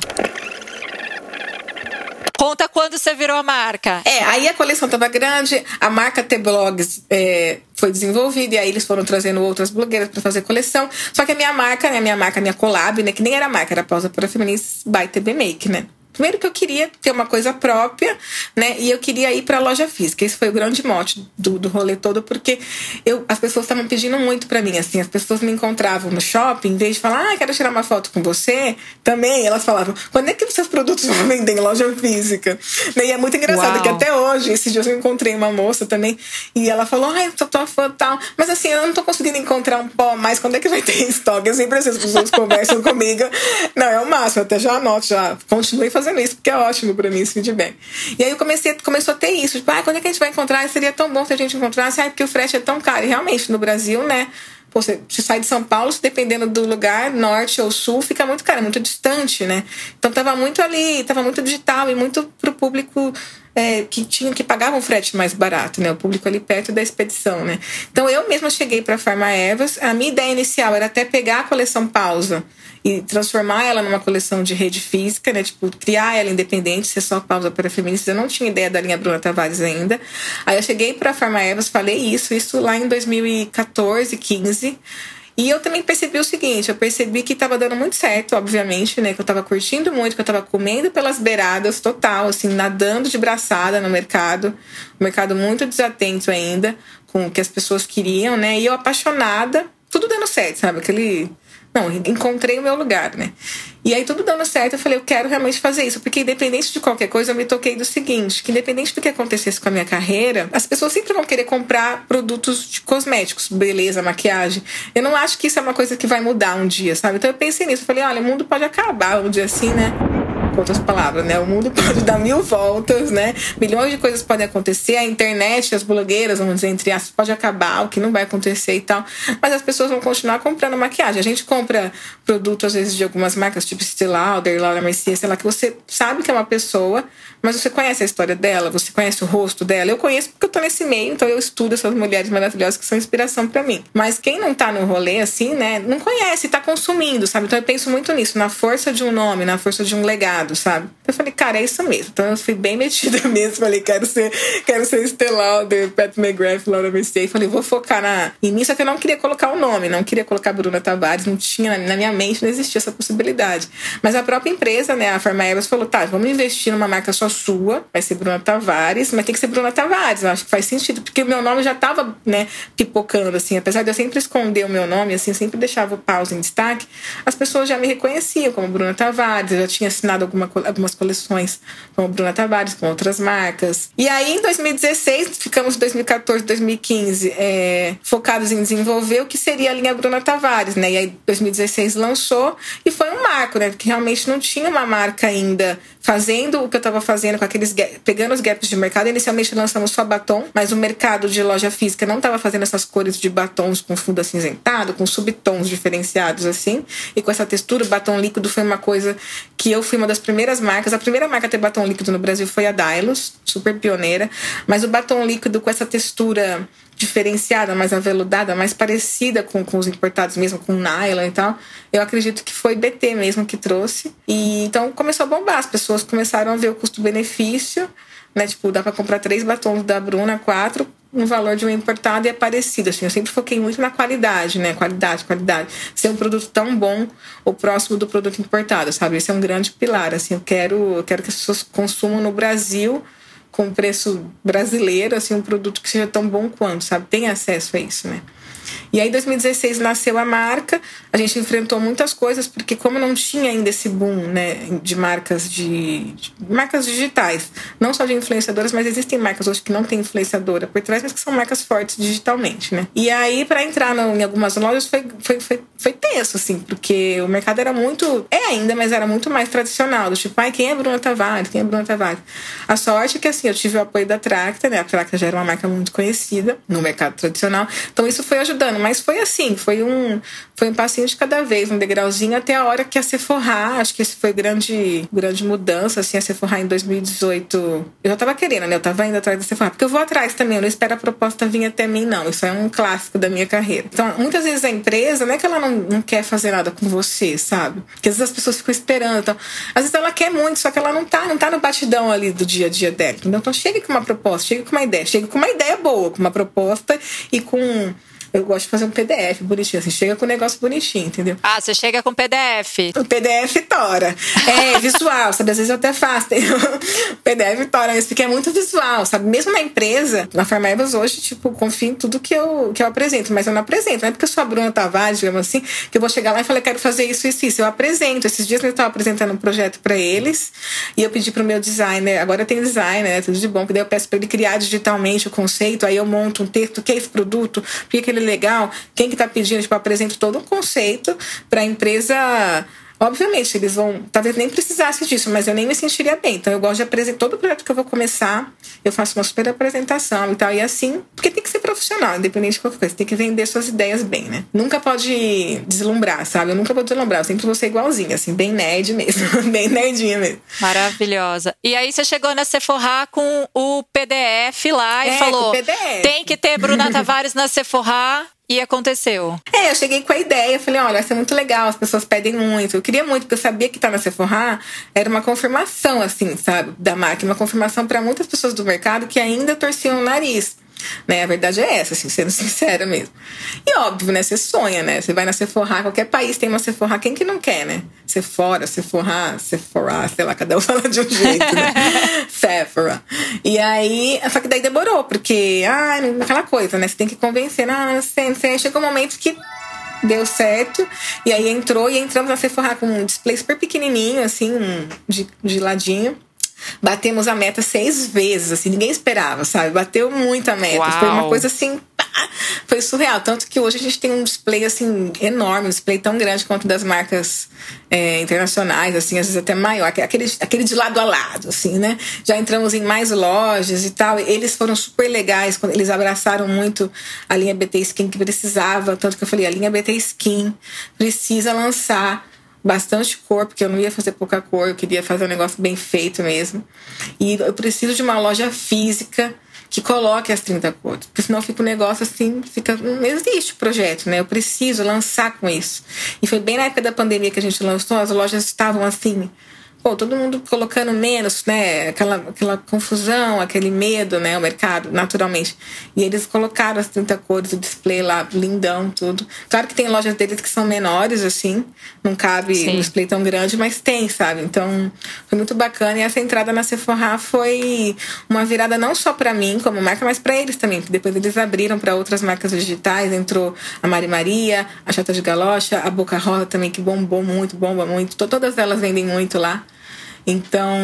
Conta quando você virou a marca. É, aí a coleção tava grande, a marca T-Blogs é, foi desenvolvida, e aí eles foram trazendo outras blogueiras para fazer coleção. Só que a minha marca, né, a minha marca, a minha collab, né, que nem era marca, era Pausa para Feministas by TB Make, né? Primeiro que eu queria ter uma coisa própria, né? E eu queria ir para a loja física. Esse foi o grande mote do, do rolê todo, porque eu, as pessoas estavam pedindo muito para mim, assim. As pessoas me encontravam no shopping, em vez de falar, ah, quero tirar uma foto com você, também elas falavam, quando é que os seus produtos vão vender em loja física? Né? E é muito engraçado Uau. que até hoje, esses dias eu encontrei uma moça também, e ela falou, ai, eu sou tua fã tal, mas assim, eu não tô conseguindo encontrar um pó mais, quando é que vai ter estoque? Eu sempre assim, as pessoas conversam comigo. Não, é o máximo, eu até já anoto, já continue fazendo fazendo isso, porque é ótimo para mim esse feedback. E aí eu comecei, começou a ter isso, tipo, ah, quando é que a gente vai encontrar? Seria tão bom se a gente encontrasse, ah, porque o frete é tão caro. E realmente, no Brasil, né? Pô, você, você sai de São Paulo, dependendo do lugar, norte ou sul, fica muito caro, é muito distante, né? Então tava muito ali, tava muito digital e muito pro público é, que tinha que pagavam um frete mais barato, né? O público ali perto da expedição, né? Então eu mesma cheguei para Farma Evas. A minha ideia inicial era até pegar a coleção pausa e transformar ela numa coleção de rede física, né? Tipo, criar ela independente, ser só pausa para feministas. Eu não tinha ideia da linha Bruna Tavares ainda. Aí eu cheguei para a Farma Evas, falei isso, isso lá em 2014, 15. E eu também percebi o seguinte, eu percebi que estava dando muito certo, obviamente, né? Que eu estava curtindo muito, que eu estava comendo pelas beiradas total, assim, nadando de braçada no mercado. Um mercado muito desatento ainda com o que as pessoas queriam, né? E eu apaixonada, tudo dando certo, sabe? Aquele não, encontrei o meu lugar, né? E aí tudo dando certo, eu falei, eu quero realmente fazer isso, porque independente de qualquer coisa, eu me toquei do seguinte, que independente do que acontecesse com a minha carreira, as pessoas sempre vão querer comprar produtos de cosméticos, beleza, maquiagem. Eu não acho que isso é uma coisa que vai mudar um dia, sabe? Então eu pensei nisso, eu falei, olha, o mundo pode acabar um dia assim, né? Com outras palavras, né? O mundo pode dar mil voltas, né? Milhões de coisas podem acontecer, a internet, as blogueiras, vamos dizer, entre aspas, pode acabar, o que não vai acontecer e tal. Mas as pessoas vão continuar comprando maquiagem. A gente compra produto, às vezes, de algumas marcas, tipo Estée Lauder, Laura Mercier, sei lá, que você sabe que é uma pessoa, mas você conhece a história dela, você conhece o rosto dela. Eu conheço porque eu tô nesse meio, então eu estudo essas mulheres maravilhosas que são inspiração para mim. Mas quem não tá no rolê, assim, né, não conhece, tá consumindo, sabe? Então eu penso muito nisso, na força de um nome, na força de um legado sabe? Eu falei, cara, é isso mesmo. Então eu fui bem metida mesmo. Falei, quero ser, quero ser Estelar, de Pat McGrath, Laura Mercier. Falei, vou focar na, em mim, só que eu não queria colocar o nome, não queria colocar Bruna Tavares, não tinha, na minha mente não existia essa possibilidade. Mas a própria empresa, né, a Farma Evas, falou, tá, vamos investir numa marca só sua, vai ser Bruna Tavares, mas tem que ser Bruna Tavares. Eu acho que faz sentido, porque o meu nome já tava, né, pipocando, assim, apesar de eu sempre esconder o meu nome, assim, sempre deixava o pause em destaque, as pessoas já me reconheciam como Bruna Tavares, eu já tinha assinado alguma, algumas coleções com a Bruna Tavares, com outras marcas. E aí, em 2016, ficamos 2014, 2015 é, focados em desenvolver o que seria a linha Bruna Tavares, né? E aí, 2016 lançou e foi um marco, né? Porque realmente não tinha uma marca ainda fazendo o que eu estava fazendo com aqueles pegando os gaps de mercado. Inicialmente lançamos só batom, mas o mercado de loja física não estava fazendo essas cores de batons com fundo acinzentado, com subtons diferenciados assim, e com essa textura. O batom líquido foi uma coisa que eu fui uma das primeiras marcas. A primeira marca a ter batom líquido no Brasil foi a Dylos, super pioneira, mas o batom líquido com essa textura diferenciada, mais aveludada, mais parecida com, com os importados mesmo, com nylon e tal. Eu acredito que foi BT mesmo que trouxe. E então começou a bombar, as pessoas começaram a ver o custo-benefício, né? Tipo, dá para comprar três batons da Bruna, quatro, no valor de um importado e é parecido. Assim, eu sempre foquei muito na qualidade, né? Qualidade, qualidade. Ser um produto tão bom ou próximo do produto importado, sabe? Esse é um grande pilar. Assim, eu quero, eu quero que as pessoas consumam no Brasil com preço brasileiro, assim, um produto que seja tão bom quanto, sabe? Tem acesso a isso, né? E aí, em 2016, nasceu a marca. A gente enfrentou muitas coisas, porque como não tinha ainda esse boom né, de marcas de, de marcas digitais, não só de influenciadoras, mas existem marcas hoje que não tem influenciadora por trás, mas que são marcas fortes digitalmente, né? E aí, para entrar no, em algumas lojas foi, foi, foi, foi tenso, assim, porque o mercado era muito. É ainda, mas era muito mais tradicional. Do tipo, ai, quem é Bruna Tavares? Quem é Bruna Tavares? A sorte é que, assim, eu tive o apoio da Tracta, né? A Tracta já era uma marca muito conhecida no mercado tradicional. Então, isso foi ajudando. Mas foi assim, foi um, foi um passinho de cada vez, um degrauzinho, até a hora que a Sephora, acho que esse foi grande, grande mudança, assim, a Sephora em 2018. Eu já tava querendo, né? Eu tava indo atrás da Sephora. Porque eu vou atrás também, eu não espero a proposta vir até mim, não. Isso é um clássico da minha carreira. Então, muitas vezes a empresa, não é que ela não, não quer fazer nada com você, sabe? Porque às vezes as pessoas ficam esperando. Então, às vezes ela quer muito, só que ela não tá, não tá no batidão ali do dia a dia dela. Então, chegue com uma proposta, chegue com uma ideia, chegue com uma ideia boa, com uma proposta e com eu gosto de fazer um PDF bonitinho. Assim, chega com um negócio bonitinho, entendeu? Ah, você chega com PDF. O PDF tora. É, visual, sabe? Às vezes eu até faço. o PDF tora, mas porque é muito visual, sabe? Mesmo na empresa, na Farmebas hoje, tipo, confio em tudo que eu, que eu apresento. Mas eu não apresento. Não é porque eu sou a Bruna Tavares, digamos assim, que eu vou chegar lá e falar, quero fazer isso, isso, isso. Eu apresento. Esses dias eu estava apresentando um projeto para eles e eu pedi pro meu designer, agora tem designer, né? Tudo de bom, que daí eu peço para ele criar digitalmente o conceito, aí eu monto um texto, que é esse produto, por que ele legal, quem que está pedindo, tipo, apresento todo um conceito para a empresa Obviamente, eles vão. Talvez nem precisasse disso, mas eu nem me sentiria bem. Então, eu gosto de apresentar. Todo projeto que eu vou começar, eu faço uma super apresentação e tal. E assim, porque tem que ser profissional, independente de qualquer coisa. Tem que vender suas ideias bem, né? Nunca pode deslumbrar, sabe? Eu nunca vou deslumbrar. Eu sempre vou ser igualzinha, assim, bem nerd mesmo. bem nerdinha mesmo. Maravilhosa. E aí, você chegou na Sephora com o PDF lá e é, falou: tem que ter Bruna Tavares na Sephora. E aconteceu. É, eu cheguei com a ideia, falei, olha, vai ser muito legal, as pessoas pedem muito. Eu queria muito, porque eu sabia que estar tá na Sephora era uma confirmação, assim, sabe, da marca, uma confirmação para muitas pessoas do mercado que ainda torciam o nariz. Né? A verdade é essa, assim, sendo sincera mesmo. E óbvio, né? Você sonha, né? Você vai na Sephora, qualquer país tem uma Sephora, quem que não quer, né? Sephora, Sephora, Sephora, sei lá, cada um fala de um jeito, né? Sephora. E aí, só que daí demorou, porque, ah, aquela coisa, né? Você tem que convencer, ah, você, você. chegou um momento que deu certo. E aí entrou e entramos na Sephora com um display super pequenininho, assim, de, de ladinho. Batemos a meta seis vezes, assim, ninguém esperava, sabe? Bateu muito a meta. Uau. Foi uma coisa assim, foi surreal. Tanto que hoje a gente tem um display, assim, enorme, um display tão grande quanto das marcas é, internacionais, assim, às vezes até maior, aquele, aquele de lado a lado, assim, né? Já entramos em mais lojas e tal. Eles foram super legais, quando eles abraçaram muito a linha BT Skin que precisava. Tanto que eu falei, a linha BT Skin precisa lançar bastante cor, porque eu não ia fazer pouca cor, eu queria fazer um negócio bem feito mesmo. E eu preciso de uma loja física que coloque as 30 cores, porque senão fica um negócio assim, fica, não existe o projeto, né? Eu preciso lançar com isso. E foi bem na época da pandemia que a gente lançou, as lojas estavam assim, pô, todo mundo colocando menos, né? Aquela, aquela confusão, aquele medo, né? O mercado, naturalmente. E eles colocaram as 30 cores, o display lá, lindão, tudo. Claro que tem lojas deles que são menores, assim, não cabe Sim. um display tão grande, mas tem, sabe? Então, foi muito bacana. E essa entrada na Sephora foi uma virada não só para mim como marca, mas para eles também, porque depois eles abriram para outras marcas digitais. Entrou a Mari Maria, a Chata de Galocha, a Boca Rosa também, que bombou muito, bomba muito. Todas elas vendem muito lá. Então,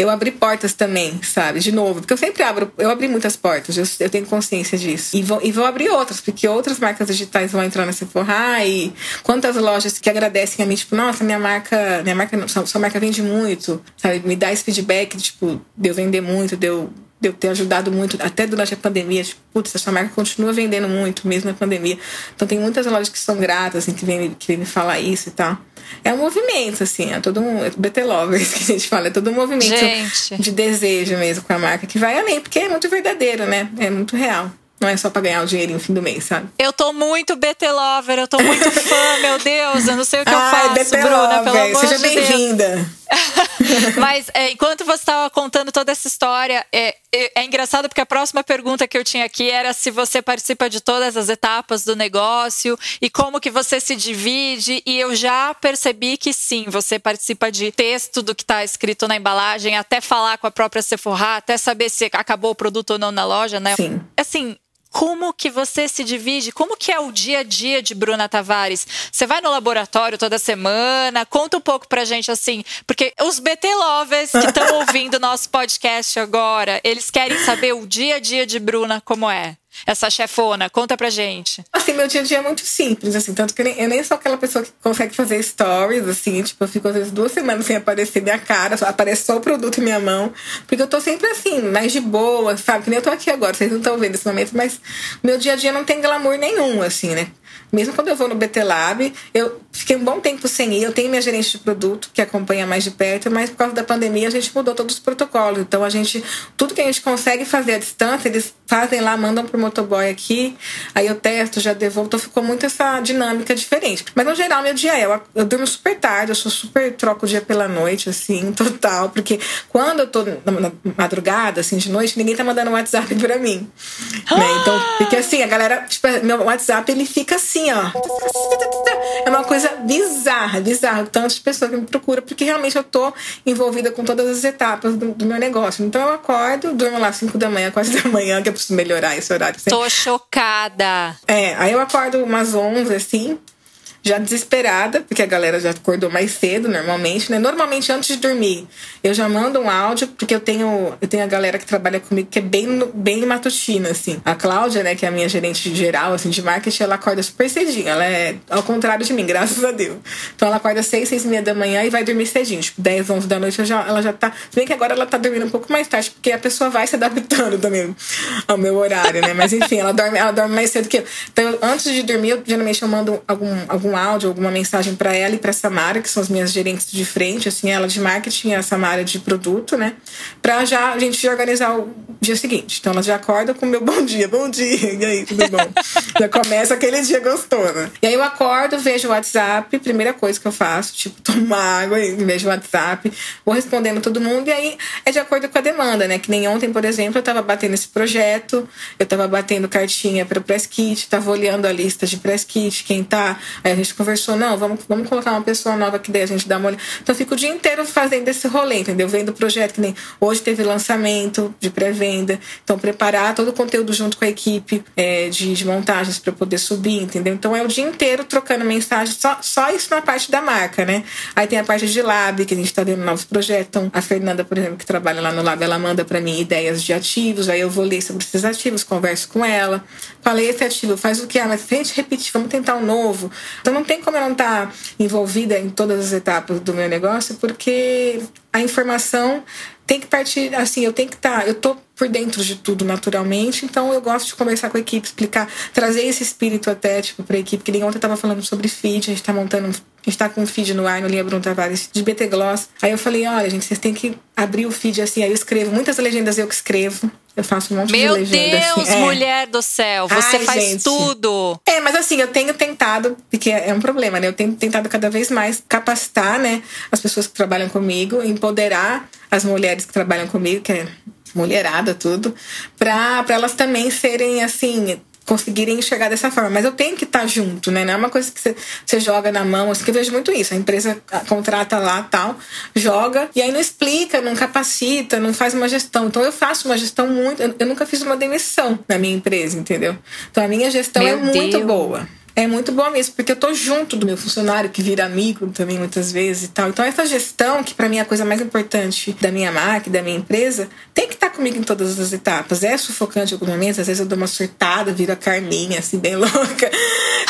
eu abri portas também, sabe? De novo, porque eu sempre abro, eu abri muitas portas, eu, eu tenho consciência disso. E vou, e vou abrir outras, porque outras marcas digitais vão entrar na Sephora e quantas lojas que agradecem a mim, tipo, nossa, minha marca, minha marca, sua, sua marca vende muito, sabe? Me dá esse feedback, tipo, de eu vender muito, de eu de eu ter ajudado muito, até durante a pandemia, tipo, putz, essa marca continua vendendo muito, mesmo na pandemia. Então tem muitas lojas que são gratas, assim, que vêm, que vêm me falar isso e tal. É um movimento, assim, é todo um. É BT Lovers que a gente fala, é todo um movimento gente. de desejo mesmo com a marca, que vai além, porque é muito verdadeiro, né? É muito real. Não é só pra ganhar o dinheiro no fim do mês, sabe? Eu tô muito BT Lover, eu tô muito fã, meu Deus. Eu não sei o que Ai, eu faço, BT Bruna, Lover, pelo amor Seja de bem-vinda. Mas é, enquanto você estava contando toda essa história, é, é, é, engraçado porque a próxima pergunta que eu tinha aqui era se você participa de todas as etapas do negócio e como que você se divide. E eu já percebi que sim, você participa de texto do que está escrito na embalagem, até falar com a própria Sephora, até saber se acabou o produto ou não na loja, né? Sim. Assim, como que você se divide? Como que é o dia a dia de Bruna Tavares? Você vai no laboratório toda semana? Conta um pouco pra gente assim, porque os BT Lovers que estão ouvindo nosso podcast agora, eles querem saber o dia a dia de Bruna como é essa chefona? Conta pra gente. Assim, meu dia a dia é muito simples, assim, tanto que eu nem, eu nem sou aquela pessoa que consegue fazer stories, assim, tipo, eu fico às vezes duas semanas sem aparecer minha cara, só aparece só o produto em minha mão, porque eu tô sempre assim, mais de boa, sabe? Que nem eu tô aqui agora, vocês não estão vendo esse momento, mas meu dia a dia não tem glamour nenhum, assim, né? Mesmo quando eu vou no BT Lab, eu fiquei um bom tempo sem ir. Eu tenho minha gerente de produto que acompanha mais de perto, mas por causa da pandemia a gente mudou todos os protocolos. Então a gente, tudo que a gente consegue fazer à distância, eles fazem lá, mandam pro motoboy aqui, aí eu testo, já devolvo. Então ficou muito essa dinâmica diferente. Mas no geral, meu dia é, eu, eu durmo super tarde, eu sou super troco o dia pela noite, assim, total. Porque quando eu tô na madrugada, assim, de noite, ninguém tá mandando WhatsApp pra mim. né? Então, porque assim, a galera, tipo, meu WhatsApp ele fica assim, ó. É uma coisa bizarra, bizarra. Tantas pessoas que me procuram, porque realmente eu tô envolvida com todas as etapas do, do meu negócio. Então eu acordo, durmo lá 5 da manhã, 4 da manhã, que eu preciso melhorar esse horário. Sempre. Tô chocada. É, aí eu acordo umas 11, assim já desesperada, porque a galera já acordou mais cedo normalmente, né? Normalmente antes de dormir, eu já mando um áudio, porque eu tenho, eu tenho a galera que trabalha comigo que é bem, bem matutina, assim. A Cláudia, né, que é a minha gerente geral, assim, de marketing, ela acorda super cedinho. Ela é ao contrário de mim, graças a Deus. Então ela acorda seis, seis e meia da manhã e vai dormir cedinho. Tipo, 10, 11 da noite, já, ela já tá. Se bem que agora ela tá dormindo um pouco mais tarde, porque a pessoa vai se adaptando também ao meu horário, né? Mas enfim, ela dorme, ela dorme mais cedo que eu. Então, antes de dormir, eu, geralmente eu mando algum, algum algum áudio, alguma mensagem para ela e para Samara, que são as minhas gerentes de frente, assim, ela de marketing e a Samara de produto, né? Para já a gente organizar o dia seguinte. Então elas já acordam com o meu bom dia, bom dia, e aí, tudo bom? já começa aquele dia gostoso. E aí eu acordo, vejo o WhatsApp, primeira coisa que eu faço, tipo, tomo água e vejo o WhatsApp, vou respondendo todo mundo, e aí é de acordo com a demanda, né? Que nem ontem, por exemplo, eu tava batendo esse projeto, eu tava batendo cartinha para o press kit, tava olhando a lista de press kit, quem tá, aí gente conversou, não, vamos, vamos colocar uma pessoa nova que daí a gente dá uma olhada. Então eu fico o dia inteiro fazendo esse rolê, entendeu? Vendo o projeto, que nem hoje teve lançamento de pré-venda. Então, preparar todo o conteúdo junto com a equipe é, de, de, montagens para poder subir, entendeu? Então é o dia inteiro trocando mensagem, só, só isso na parte da marca, né? Aí tem a parte de lab, que a gente está vendo novos projetos. Então, a Fernanda, por exemplo, que trabalha lá no lab, ela manda para mim ideias de ativos, aí eu vou ler sobre esses ativos, converso com ela. Falei, esse ativo faz o que? Ah, mas se a gente repetir, vamos tentar um novo. Então não tem como eu não estar tá envolvida em todas as etapas do meu negócio, porque a informação tem que partir, assim, eu tenho que estar, tá, eu tô por dentro de tudo naturalmente, então eu gosto de conversar com a equipe, explicar, trazer esse espírito até, tipo, pra equipe, que nem ontem eu tava falando sobre feed, a gente tá montando, a gente tá com um feed no ar, no Linha Bruno Tavares, de BT Gloss. Aí eu falei, olha, gente, vocês têm que abrir o feed assim, aí eu escrevo, muitas legendas eu que escrevo, eu faço um monte Meu de legenda. Meu Deus, assim. mulher do céu, você Ai, faz gente. tudo. É, mas assim, eu tenho tentado, porque é um problema, né? Eu tenho tentado cada vez mais capacitar, né, as pessoas que trabalham comigo, empoderar as mulheres que trabalham comigo, que é mulherada, tudo, para elas também serem assim conseguirem enxergar dessa forma. Mas eu tenho que estar junto, né? Não é uma coisa que você, você joga na mão, assim, que eu vejo muito isso. A empresa contrata lá tal, joga, e aí não explica, não capacita, não faz uma gestão. Então eu faço uma gestão muito. Eu, eu nunca fiz uma demissão na minha empresa, entendeu? Então a minha gestão Meu é muito Deus. boa. É muito boa mesmo, porque eu tô junto do meu funcionário, que vira amigo também muitas vezes e tal. Então, essa gestão, que para mim é a coisa mais importante da minha marca, da minha empresa, tem que estar tá comigo em todas as etapas. É sufocante em alguns momentos, às vezes eu dou uma surtada, viro a Carminha, assim, bem louca.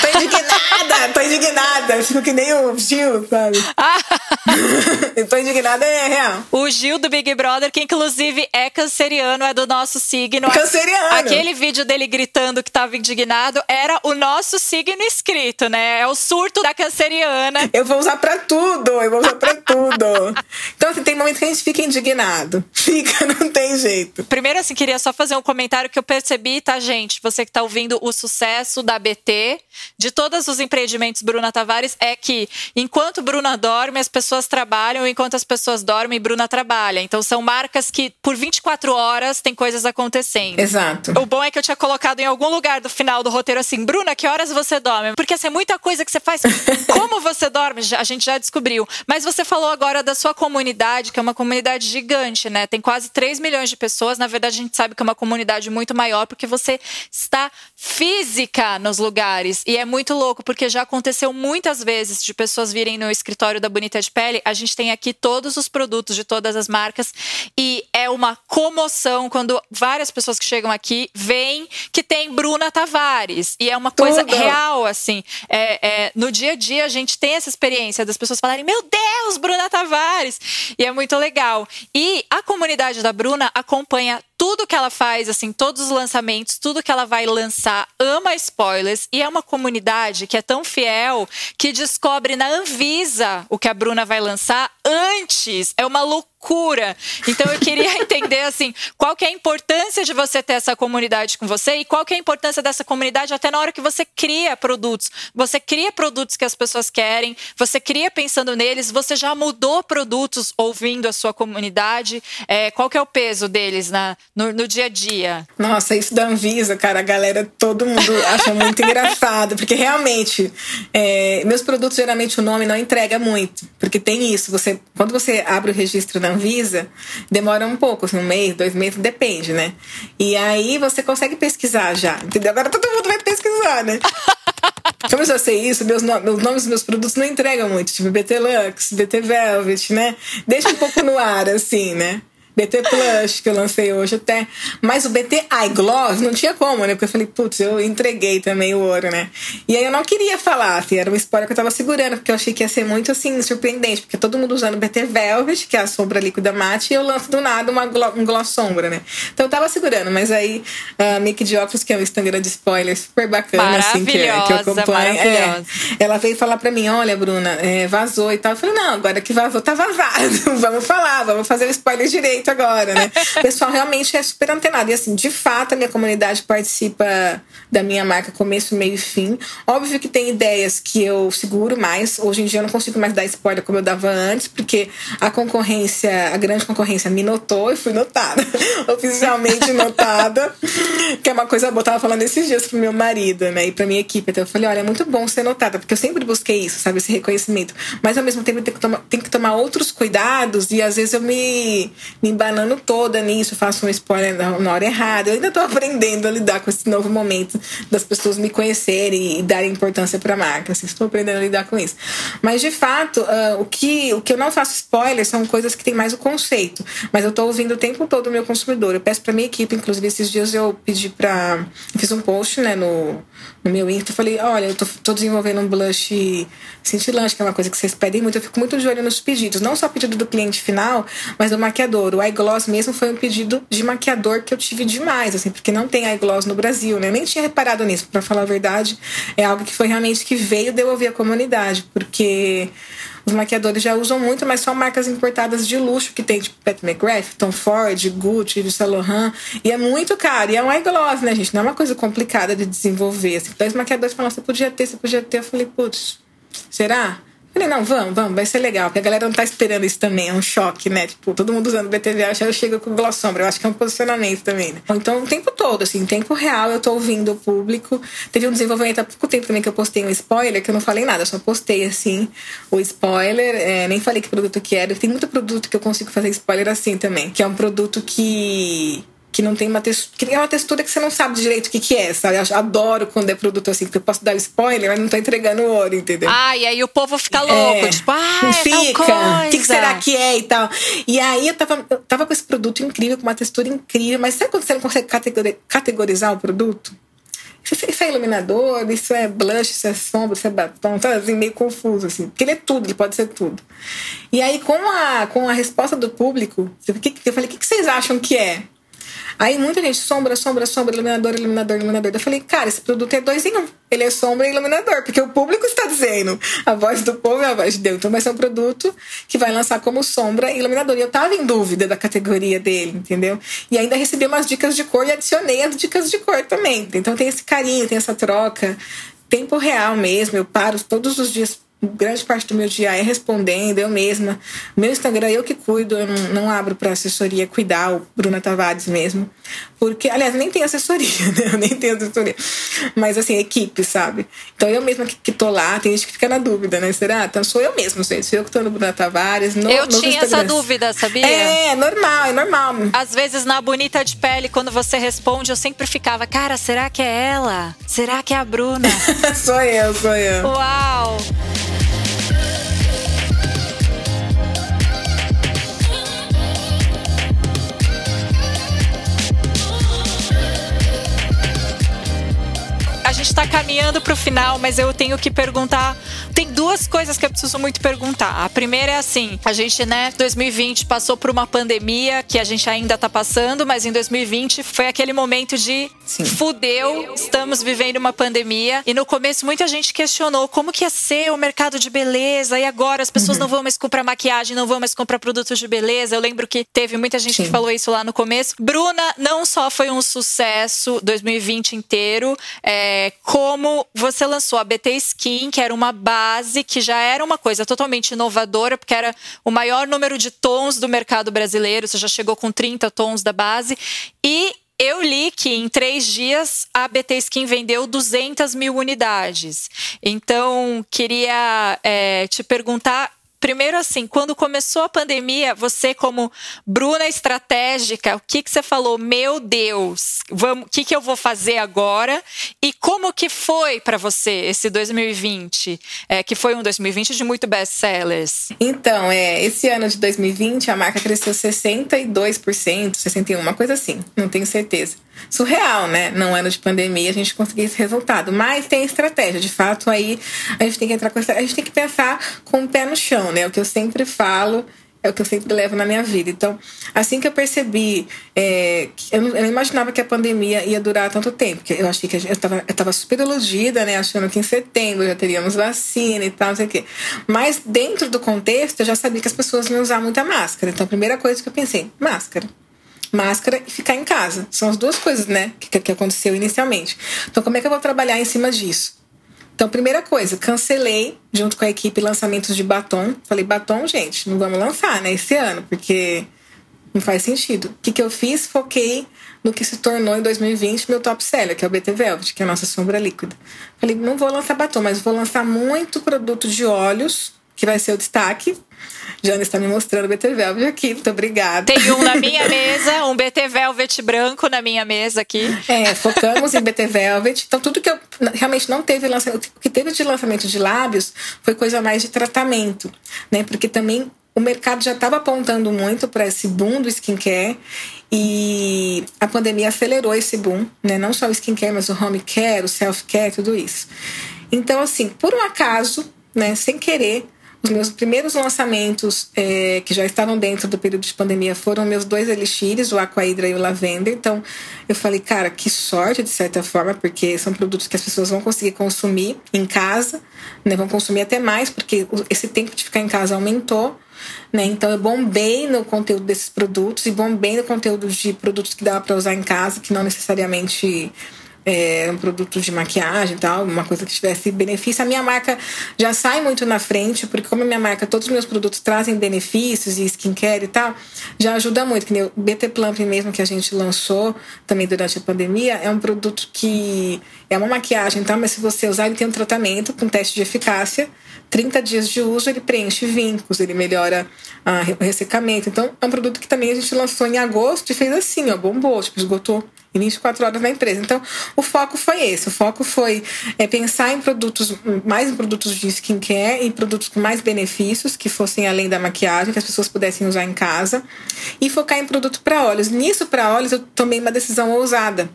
Tô indignada, tô indignada. Eu fico que nem o Gil, sabe? eu tô indignada, é real. O Gil do Big Brother, que inclusive é canceriano, é do nosso signo. Canceriano. Aquele vídeo dele gritando que tava indignado era o nosso signo escrito, né? É o surto da canceriana. Eu vou usar pra tudo, eu vou usar pra tudo. Então, assim, tem momentos que a gente fica indignado. Fica, não tem jeito. Primeiro, assim, queria só fazer um comentário que eu percebi, tá, gente? Você que tá ouvindo o sucesso da BT, de todos os empreendimentos Bruna Tavares, é que enquanto Bruna dorme, as pessoas trabalham, enquanto as pessoas dormem, Bruna trabalha. Então, são marcas que por 24 horas tem coisas acontecendo. Exato. O bom é que eu tinha colocado em algum lugar do final do roteiro assim, Bruna, que horas você dorme? Porque assim, é muita coisa que você faz. Como você dorme? A gente já descobriu. Mas você falou agora da sua comunidade, que é uma comunidade gigante, né? Tem quase 3 milhões de pessoas. Na verdade, a gente sabe que é uma comunidade muito maior, porque você está física nos lugares. E é muito louco, porque já aconteceu muitas vezes de pessoas virem no escritório da Bonita de Pele. A gente tem aqui todos os produtos de todas as marcas. E é uma comoção quando várias pessoas que chegam aqui veem que tem Bruna Tavares. E é uma coisa Tudo. Real, assim. É, é, no dia a dia, a gente tem essa experiência das pessoas falarem: Meu Deus, Bruna Tavares! E é muito legal. E a comunidade da Bruna acompanha tudo que ela faz, assim, todos os lançamentos, tudo que ela vai lançar, ama spoilers e é uma comunidade que é tão fiel que descobre na Anvisa o que a Bruna vai lançar antes. É uma loucura. Então eu queria entender assim, qual que é a importância de você ter essa comunidade com você e qual que é a importância dessa comunidade até na hora que você cria produtos. Você cria produtos que as pessoas querem, você cria pensando neles, você já mudou produtos ouvindo a sua comunidade. É, qual que é o peso deles na, no, no, dia a dia? Nossa, isso da Anvisa, cara, a galera, todo mundo acha muito engraçado, porque realmente, é, meus produtos, geralmente o nome não entrega muito, porque tem isso, você, quando você abre o registro da Anvisa, demora um pouco, assim, um mês, dois meses, depende, né? E aí você consegue pesquisar já, entendeu? Agora todo mundo vai pesquisar, né? Como eu já sei isso, meus, no meus nomes dos meus produtos não entregam muito, tipo BT Lux, BT Velvet, né? Deixa um pouco no ar, assim, né? BT Plus, que eu lancei hoje até. Mas o BT Eye Gloss não tinha como, né? Porque eu falei, putz, eu entreguei também o ouro, né? E aí eu não queria falar, assim, era uma spoiler que eu tava segurando, porque eu achei que ia ser muito, assim, surpreendente, porque todo mundo usando BT Velvet, que é a sombra líquida mate, e eu lanço do nada uma gloss, um gloss sombra, né? Então eu tava segurando, mas aí a Mickey de Óculos, que é um Instagram de spoiler super bacana, assim, que, é, que eu acompanho, é, ela veio falar pra mim, olha, Bruna, é, vazou e tal. Eu falei, não, agora que vazou, tá vazado. vamos falar, vamos fazer o spoiler direito agora, né? O pessoal realmente é super antenado. E assim, de fato, a minha comunidade participa da minha marca começo, meio e fim. Óbvio que tem ideias que eu seguro mais. Hoje em dia eu não consigo mais dar spoiler como eu dava antes, porque a concorrência, a grande concorrência me notou e fui notada. Oficialmente notada. Que é uma coisa boa. Eu tava falando esses dias pro meu marido, né? E pra minha equipe. Então eu falei, olha, é muito bom ser notada, porque eu sempre busquei isso, sabe? Esse reconhecimento. Mas ao mesmo tempo tenho que tomar, que tomar outros cuidados e às vezes eu me, me embanando toda nisso, faço um spoiler na hora errada. Eu ainda tô aprendendo a lidar com esse novo momento das pessoas me conhecerem e darem importância para a marca. Assim, estou aprendendo a lidar com isso. Mas de fato, uh, o, que, o que eu não faço spoiler são coisas que têm mais o conceito. Mas eu estou ouvindo o tempo todo o meu consumidor. Eu peço para minha equipe, inclusive esses dias eu pedi para. Fiz um post né, no, no meu Insta. Falei: olha, eu tô, tô desenvolvendo um blush cintilante, que é uma coisa que vocês pedem muito. Eu fico muito de olho nos pedidos. Não só pedido do cliente final, mas do maquiador. O iGloss mesmo foi um pedido de maquiador que eu tive demais, assim, porque não tem iGloss no Brasil, né? Eu nem tinha reparado nisso, para falar a verdade. É algo que foi realmente que veio de eu ouvir a comunidade, porque os maquiadores já usam muito, mas são marcas importadas de luxo que tem, tipo Pat McGrath, Tom Ford, Gucci, Yves Saint Laurent, e é muito caro. E é um eyegloss, né, gente? Não é uma coisa complicada de desenvolver. Assim. Então os maquiadores falam, você podia ter, você podia ter. Eu falei, putz, será? Falei, não, vamos, vamos, vai ser legal. Porque a galera não tá esperando isso também, é um choque, né? Tipo, todo mundo usando BTV, aí eu chego com gloss sombra. Eu acho que é um posicionamento também, né? Então, o tempo todo, assim, em tempo real, eu tô ouvindo o público. Teve um desenvolvimento há pouco tempo também que eu postei um spoiler, que eu não falei nada, eu só postei, assim, o spoiler. É, nem falei que produto que era. Tem muito produto que eu consigo fazer spoiler assim também, que é um produto que que não tem uma textura, que é uma textura que você não sabe direito o que, que é, sabe? Eu adoro quando é produto assim, porque eu posso dar spoiler, mas não tô entregando ouro, entendeu? Ah, e aí o povo fica louco, é, tipo, ah, é fica, o que, que, será que é e tal. E aí eu tava, eu tava com esse produto incrível, com uma textura incrível, mas sabe quando você não consegue categorizar o produto? Isso é iluminador, isso é blush, isso é sombra, isso é batom, tá assim, meio confuso, assim. Porque ele é tudo, ele pode ser tudo. E aí, com a, com a resposta do público, eu falei, o que, que vocês acham que é? Aí muita gente, sombra, sombra, sombra, iluminador, iluminador, iluminador. Eu falei, cara, esse produto é dois em um. Ele é sombra e iluminador, porque o público está dizendo. A voz do povo é a voz de Deus. Então vai ser um produto que vai lançar como sombra e iluminador. E eu tava em dúvida da categoria dele, entendeu? E ainda recebi umas dicas de cor e adicionei as dicas de cor também. Então tem esse carinho, tem essa troca. Tempo real mesmo. Eu paro todos os dias grande parte do meu dia é respondendo, eu mesma. Meu Instagram eu que cuido, eu não, não abro para assessoria cuidar, o Bruna Tavares mesmo. Porque, aliás, nem tem assessoria, né? Eu nem tenho assessoria. Mas, assim, equipe, sabe? Então, eu mesma que, que tô lá, tem gente que fica na dúvida, né? Será? Então, sou eu mesma, gente. Sou eu que tô no Bruna Tavares. No, eu tinha essa dúvida, sabia? É, é normal, é normal. Às vezes, na Bonita de Pele, quando você responde, eu sempre ficava, cara, será que é ela? Será que é a Bruna? sou eu, sou eu. Uau! Gente está caminhando para o final, mas eu tenho que perguntar. Tem duas coisas que eu preciso muito perguntar. A primeira é assim: a gente, né, 2020 passou por uma pandemia que a gente ainda está passando, mas em 2020 foi aquele momento de Sim. fudeu, estamos vivendo uma pandemia. E no começo muita gente questionou como que ia ser o mercado de beleza e agora as pessoas uhum. não vão mais comprar maquiagem, não vão mais comprar produtos de beleza. Eu lembro que teve muita gente Sim. que falou isso lá no começo. Bruna não só foi um sucesso 2020 inteiro, é, é, como você lançou a BT Skin, que era uma base que já era uma coisa totalmente inovadora, porque era o maior número de tons do mercado brasileiro, você já chegou com 30 tons da base. E eu li que em três dias a BT Skin vendeu 200 mil unidades. Então, queria é, te perguntar Primeiro, assim, quando começou a pandemia, você, como Bruna estratégica, o que, que você falou? Meu Deus, o que, que eu vou fazer agora? E como que foi para você esse 2020? É, que foi um 2020 de muito best-sellers. Então, é, esse ano de 2020, a marca cresceu 62%, 61%, uma coisa assim, não tenho certeza surreal, né? Num ano de pandemia, a gente conseguir esse resultado. Mas tem estratégia. De fato, aí a gente tem que entrar com a gente tem que pensar com o pé no chão, né? O que eu sempre falo. É o que eu sempre levo na minha vida. Então, assim que eu percebi, é, eu, não, eu, não, imaginava que a pandemia ia durar tanto tempo. Eu achei que gente, eu estava super iludida, né? Achando que em setembro já teríamos vacina e tal, não sei o quê. Mas dentro do contexto, eu já sabia que as pessoas iam usar muita máscara. Então, a primeira coisa que eu pensei, máscara máscara e ficar em casa. São as duas coisas, né, que, que aconteceu inicialmente. Então, como é que eu vou trabalhar em cima disso? Então, primeira coisa, cancelei junto com a equipe lançamentos de batom. Falei, batom, gente, não vamos lançar, né, esse ano, porque não faz sentido. O que, que eu fiz? Foquei no que se tornou em 2020 meu top seller, que é o BT Velvet, que é a nossa sombra líquida. Falei, não vou lançar batom, mas vou lançar muito produto de óleos, que vai ser o destaque, Jana está me mostrando o BT Velvet aqui, muito obrigada. Tem um na minha mesa, um BT Velvet branco na minha mesa aqui. É, focamos em BT Velvet. Então, tudo que eu realmente não teve lançamento, o que teve de lançamento de lábios foi coisa mais de tratamento, né? Porque também o mercado já estava apontando muito para esse boom do skincare e a pandemia acelerou esse boom, né? Não só o skincare, mas o home care, o self care, tudo isso. Então, assim, por um acaso, né, sem querer, os meus primeiros lançamentos, é, que já estavam dentro do período de pandemia, foram meus dois elixires, o Aquaidra e o Lavender. Então, eu falei, cara, que sorte, de certa forma, porque são produtos que as pessoas vão conseguir consumir em casa, né? Vão consumir até mais, porque esse tempo de ficar em casa aumentou. Né? Então eu bombei no conteúdo desses produtos e bombei no conteúdo de produtos que dava para usar em casa, que não necessariamente é, um produto de maquiagem e tal, uma coisa que tivesse benefício. A minha marca já sai muito na frente, porque como a minha marca, todos os meus produtos trazem benefícios e skincare e tal, já ajuda muito. Que nem o BT Plump mesmo que a gente lançou também durante a pandemia, é um produto que é uma maquiagem, tá? mas se você usar, ele tem um tratamento com teste de eficácia. 30 dias de uso, ele preenche vincos, ele melhora ah, o ressecamento. Então, é um produto que também a gente lançou em agosto e fez assim, ó, bombou, tipo, esgotou em 24 horas na empresa. Então, o foco foi esse. O foco foi é, pensar em produtos, mais em produtos de skincare e produtos com mais benefícios, que fossem além da maquiagem, que as pessoas pudessem usar em casa. E focar em produto para olhos. Nisso, para olhos, eu tomei uma decisão ousada.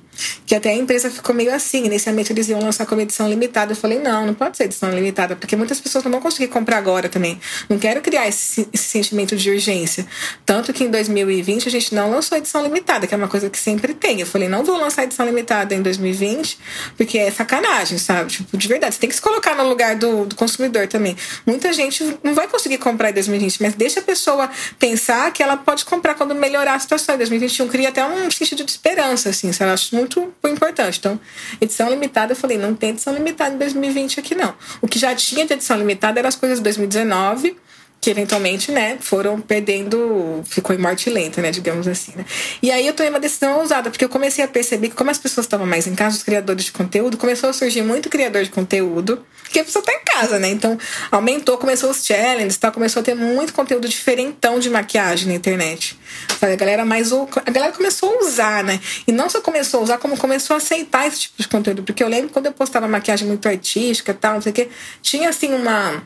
Que até a empresa ficou meio assim. Inicialmente, eles iam lançar como edição limitada. Eu falei, não, não pode ser edição limitada, porque muitas pessoas não vão conseguir comprar agora também. Não quero criar esse, esse sentimento de urgência. Tanto que em 2020 a gente não lançou edição limitada, que é uma coisa que sempre tem. Eu falei, não vou lançar edição limitada em 2020, porque é sacanagem, sabe? Tipo, de verdade, você tem que se colocar no lugar do, do consumidor também. Muita gente não vai conseguir comprar em 2020, mas deixa a pessoa pensar que ela pode comprar quando melhorar a situação. Em 2021 cria até um sentido de esperança, assim, sabe? Eu acho muito importante. Então, edição limitada, eu falei, não tem edição limitada em 2020 aqui não. O que já tinha de edição limitada eram as coisas de 2019 que eventualmente, né, foram perdendo, ficou em morte lenta, né, digamos assim, né. E aí eu tomei uma decisão ousada, porque eu comecei a perceber que como as pessoas estavam mais em casa, os criadores de conteúdo, começou a surgir muito criador de conteúdo, porque a pessoa tá em casa, né, então aumentou, começou os challenges, tá, começou a ter muito conteúdo diferentão de maquiagem na internet. A galera mais, a galera começou a usar, né, e não só começou a usar, como começou a aceitar esse tipo de conteúdo, porque eu lembro quando eu postava maquiagem muito artística tal, não sei o que, tinha assim uma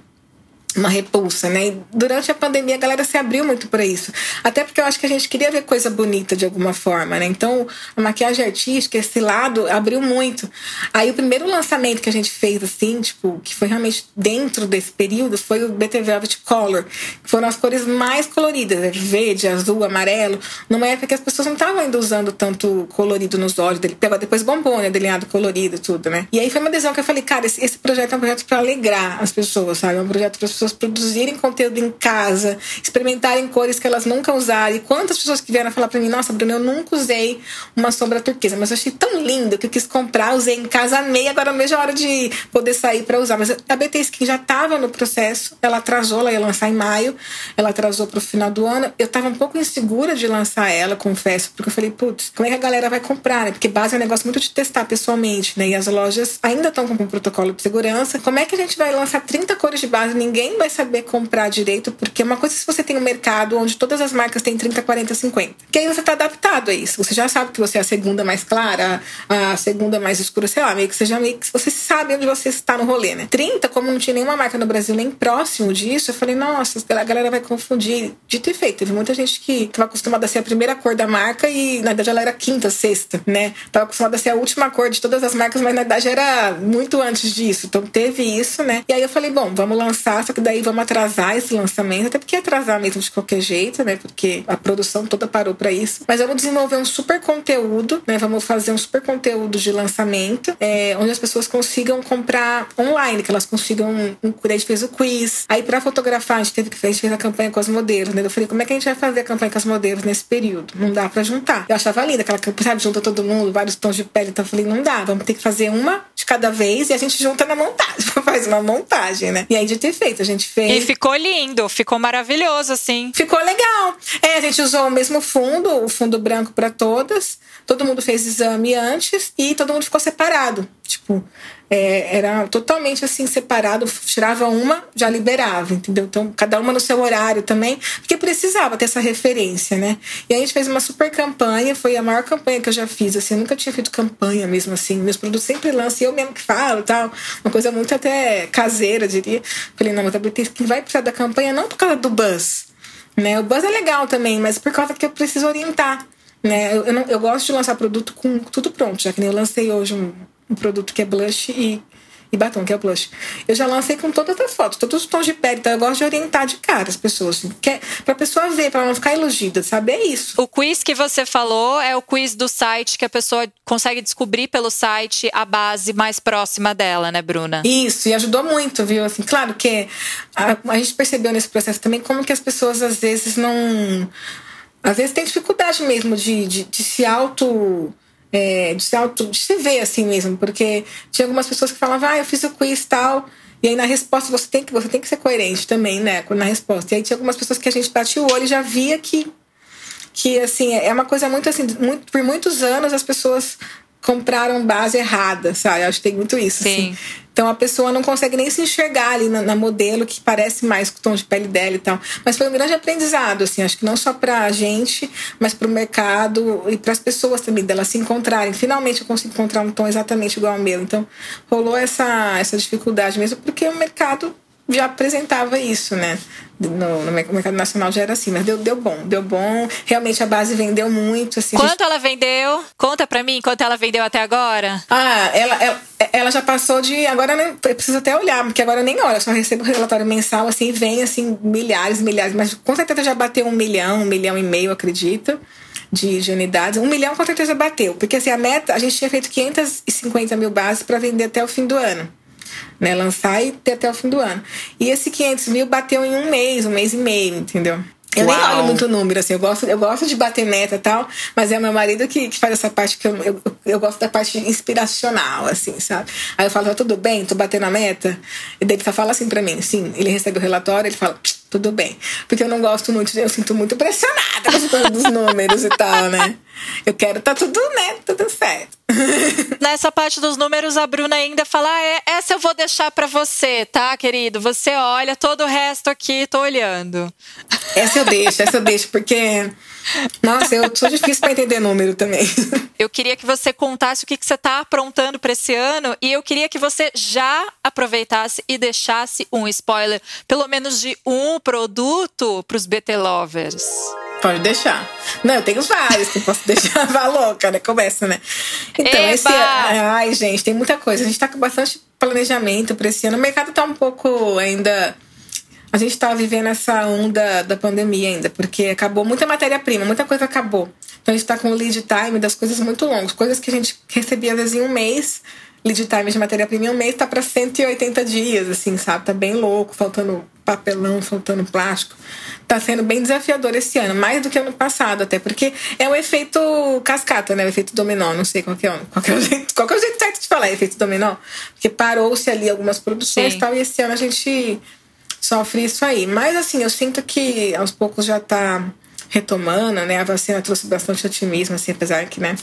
uma repulsa, né? E durante a pandemia a galera se abriu muito para isso. Até porque eu acho que a gente queria ver coisa bonita de alguma forma, né? Então, a maquiagem artística, esse lado abriu muito. Aí o primeiro lançamento que a gente fez assim, tipo, que foi realmente dentro desse período, foi o BT Velvet Color, que foram as cores mais coloridas, né? verde, azul, amarelo, numa época que as pessoas não estavam ainda usando tanto colorido nos olhos dele. Depois bombou, né? Delineado colorido, tudo, né? E aí foi uma decisão que eu falei, cara, esse, esse projeto é um projeto para alegrar as pessoas, sabe? É um projeto para pessoas produzirem conteúdo em casa, experimentarem cores que elas nunca usaram. E quantas pessoas que vieram falar para mim, nossa, Bruno, eu nunca usei uma sombra turquesa, mas eu achei tão lindo que eu quis comprar, usei em casa, amei, agora mesmo é hora de poder sair para usar. Mas a BT Skin já estava no processo, ela atrasou, ela ia lançar em maio, ela atrasou para o final do ano. Eu estava um pouco insegura de lançar ela, confesso, porque eu falei, putz, como é que a galera vai comprar, né? Porque base é um negócio muito de testar pessoalmente, né? E as lojas ainda estão com um protocolo de segurança. Como é que a gente vai lançar 30 cores de base? Ninguém vai saber comprar direito, porque uma coisa é se você tem um mercado onde todas as marcas têm 30, 40, 50. Que aí você está adaptado a isso. Você já sabe que você é a segunda mais clara, a segunda mais escura, sei lá, meio que seja meio que você sabe onde você está no rolê, né? 30, como não tinha nenhuma marca no Brasil nem próximo disso, eu falei, nossa, a galera vai confundir. De ter feito, teve muita gente que estava acostumada a ser a primeira cor da marca e na verdade ela era quinta, sexta, né? Tava acostumada a ser a última cor de todas as marcas, mas na verdade era muito antes disso. Então teve isso, né? E aí eu falei, bom, vamos lançar, só que daí vamos atrasar esse lançamento, até porque atrasar mesmo de qualquer jeito, né? Porque a produção toda parou para isso. Mas vamos desenvolver um super conteúdo, né? Vamos fazer um super conteúdo de lançamento, é, onde as pessoas consigam comprar online, que elas consigam. Um, a gente fez o quiz. Aí, para fotografar, a gente teve que a gente fez a campanha com as modelos, né? Eu falei, como é que a gente vai fazer a campanha com as modelos nesse período? Não dá para juntar. Eu achava linda aquela campanha, sabe, junta todo mundo, vários tons de pele. Então eu falei, não dá, vamos ter que fazer uma de cada vez e a gente junta na montagem, faz uma montagem, né? E aí de ter feito, a gente fez. E ficou lindo, ficou maravilhoso, assim. Ficou legal. É, a gente usou o mesmo fundo, o fundo branco para todas. Todo mundo fez exame antes e todo mundo ficou separado. Tipo, é, era totalmente assim separado, tirava uma, já liberava, entendeu? Então, cada uma no seu horário também, porque precisava ter essa referência, né? E a gente fez uma super campanha, foi a maior campanha que eu já fiz, assim, eu nunca tinha feito campanha mesmo assim, meus produtos sempre lançam, eu mesmo que falo tal, uma coisa muito até caseira, diria. Falei, não, mas a que vai precisar da campanha não por causa do buzz, né? O buzz é legal também, mas por causa que eu preciso orientar. Né? Eu, eu, não, eu gosto de lançar produto com tudo pronto, já que nem eu lancei hoje um, um produto que é blush e, e batom, que é o blush. Eu já lancei com todas as fotos, todos os tons de pele, então eu gosto de orientar de cara as pessoas, assim, que é, pra pessoa ver, pra ela não ficar iludida, sabe? É isso. O quiz que você falou é o quiz do site que a pessoa consegue descobrir pelo site a base mais próxima dela, né, Bruna? Isso, e ajudou muito, viu? Assim, claro que a, a gente percebeu nesse processo também como que as pessoas às vezes não. Às vezes tem dificuldade mesmo de, de, de se auto é, de, auto, de se ver assim mesmo, porque tinha algumas pessoas que falavam, ah, eu fiz o quiz tal. E aí na resposta você tem que você tem que ser coerente também, né, na resposta. E aí tinha algumas pessoas que a gente batia o olho e já via que que assim é uma coisa muito assim, muito, por muitos anos as pessoas compraram base errada, sabe? Eu acho que tem muito isso. Sim. Assim. Então a pessoa não consegue nem se enxergar ali na, na, modelo que parece mais com o tom de pele dela e tal. Mas foi um grande aprendizado, assim, acho que não só pra gente, mas pro mercado e para as pessoas também, delas se encontrarem. Finalmente eu consigo encontrar um tom exatamente igual ao meu. Então rolou essa, essa dificuldade mesmo, porque o mercado já apresentava isso, né? No, no, mercado nacional já era assim, mas deu, deu bom, deu bom. Realmente a base vendeu muito. Assim, Quanto gente... ela vendeu? Conta pra mim quanto ela vendeu até agora. Ah, ela, ela, ela já passou de. Agora nem, eu preciso até olhar, porque agora eu nem olho, eu só recebo relatório mensal assim e vem assim, milhares, milhares, mas com certeza já bateu um milhão, um milhão e meio, acredito. De, de unidades, um milhão com certeza bateu, porque assim a meta, a gente tinha feito 550 mil bases para vender até o fim do ano né? Lançar e ter até o fim do ano. E esse 500 mil bateu em um mês, um mês e meio, entendeu? Eu Uau. nem olho muito número, assim, eu gosto, eu gosto de bater meta e tal, mas é meu marido que, que faz essa parte que eu, eu, eu, gosto da parte inspiracional, assim, sabe? Aí eu falo, tá tudo bem, tô batendo a meta? E daí ele só fala assim pra mim, sim, ele recebe o relatório, ele fala, tudo bem. Porque eu não gosto muito, eu sinto muito pressionada com as coisas dos números e tal, né? Eu quero tá tudo, né? Tudo certo. Nessa parte dos números, a Bruna ainda fala: ah, é, essa eu vou deixar para você, tá, querido? Você olha, todo o resto aqui, tô olhando. Essa eu deixo, essa eu deixo, porque. Nossa, eu sou difícil para entender número também. Eu queria que você contasse o que, que você está aprontando para esse ano e eu queria que você já aproveitasse e deixasse um spoiler, pelo menos de um produto para os BT Lovers. Pode deixar. Não, eu tenho vários que posso deixar. Vá louca, né? Começa, né? Então, Eba! esse Ai, gente, tem muita coisa. A gente tá com bastante planejamento para esse ano. O mercado tá um pouco ainda. A gente tá vivendo essa onda da pandemia ainda, porque acabou muita matéria-prima, muita coisa acabou. Então a gente tá com o lead time das coisas muito longos, coisas que a gente recebia às vezes em um mês lead time de matéria-prima em um mês tá para 180 dias, assim, sabe? Tá bem louco, faltando papelão, faltando plástico. Tá sendo bem desafiador esse ano, mais do que ano passado, até porque é o efeito cascata, né? O efeito dominó, não sei qual que é, qual que é o jeito, qual que é o jeito certo de falar, é efeito dominó, porque parou-se ali algumas produções e tal, e esse ano a gente sofre isso aí. Mas assim, eu sinto que aos poucos já tá retomando, né? A vacina trouxe bastante otimismo, assim, apesar que, né?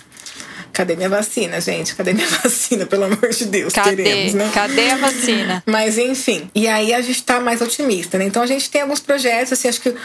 Cadê minha vacina, gente? Cadê minha vacina? Pelo amor de Deus, Cadê? queremos, né? Cadê a vacina? Mas enfim. E aí a gente tá mais otimista, né? Então a gente tem alguns projetos, assim, acho que o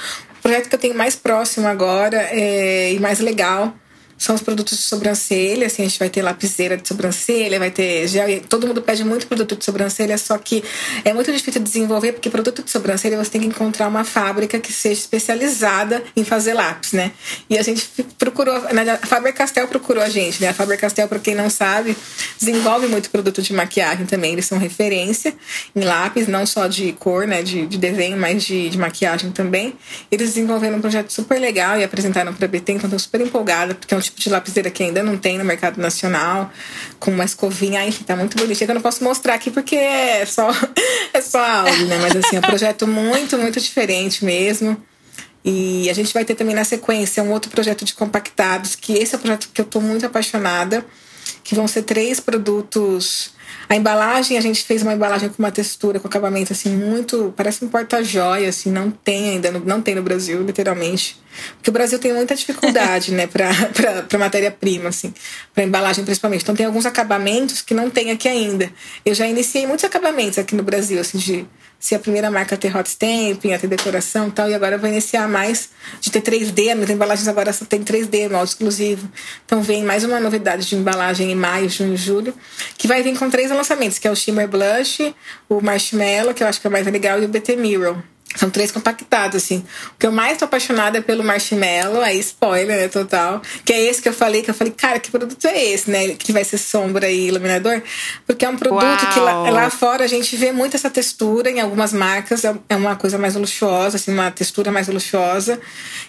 projeto que eu tenho mais próximo agora é, e mais legal são os produtos de sobrancelha, assim, a gente vai ter lapiseira de sobrancelha, vai ter gel, todo mundo pede muito produto de sobrancelha, só que é muito difícil de desenvolver, porque produto de sobrancelha você tem que encontrar uma fábrica que seja especializada em fazer lápis, né? E a gente procurou, a Faber-Castell procurou a gente, né? A Faber-Castell, para quem não sabe, desenvolve muito produto de maquiagem também, eles são referência em lápis, não só de cor, né, de, de desenho, mas de, de maquiagem também. Eles desenvolveram um projeto super legal e apresentaram para a BT, então estou super empolgada, porque é um tipo de lapiseira que ainda não tem no mercado nacional, com uma escovinha, enfim, tá muito bonitinha, que eu não posso mostrar aqui porque é só, é só áudio, né? Mas assim, é um projeto muito, muito diferente mesmo. E a gente vai ter também na sequência um outro projeto de compactados, que esse é o projeto que eu tô muito apaixonada, que vão ser três produtos a embalagem, a gente fez uma embalagem com uma textura, com acabamento assim, muito. Parece um porta-joia, assim, não tem ainda, não tem no Brasil, literalmente. Porque o Brasil tem muita dificuldade, né, para matéria-prima, assim, para embalagem principalmente. Então tem alguns acabamentos que não tem aqui ainda. Eu já iniciei muitos acabamentos aqui no Brasil, assim, de ser a primeira marca a ter hot stamping, a ter decoração e tal, e agora vou iniciar mais de ter 3D, minhas embalagens agora só tem 3D, modo exclusivo. Então vem mais uma novidade de embalagem em maio, junho e julho, que vai vir com três lançamentos, que é o Shimmer Blush, o Marshmallow, que eu acho que é mais legal, e o BT Mirror. São três compactados, assim. O que eu mais tô apaixonada é pelo marshmallow, aí spoiler, né, total. Que é esse que eu falei, que eu falei, cara, que produto é esse, né? Que vai ser sombra e iluminador. Porque é um produto Uau. que lá, lá, fora a gente vê muito essa textura em algumas marcas. É, é uma coisa mais luxuosa, assim, uma textura mais luxuosa.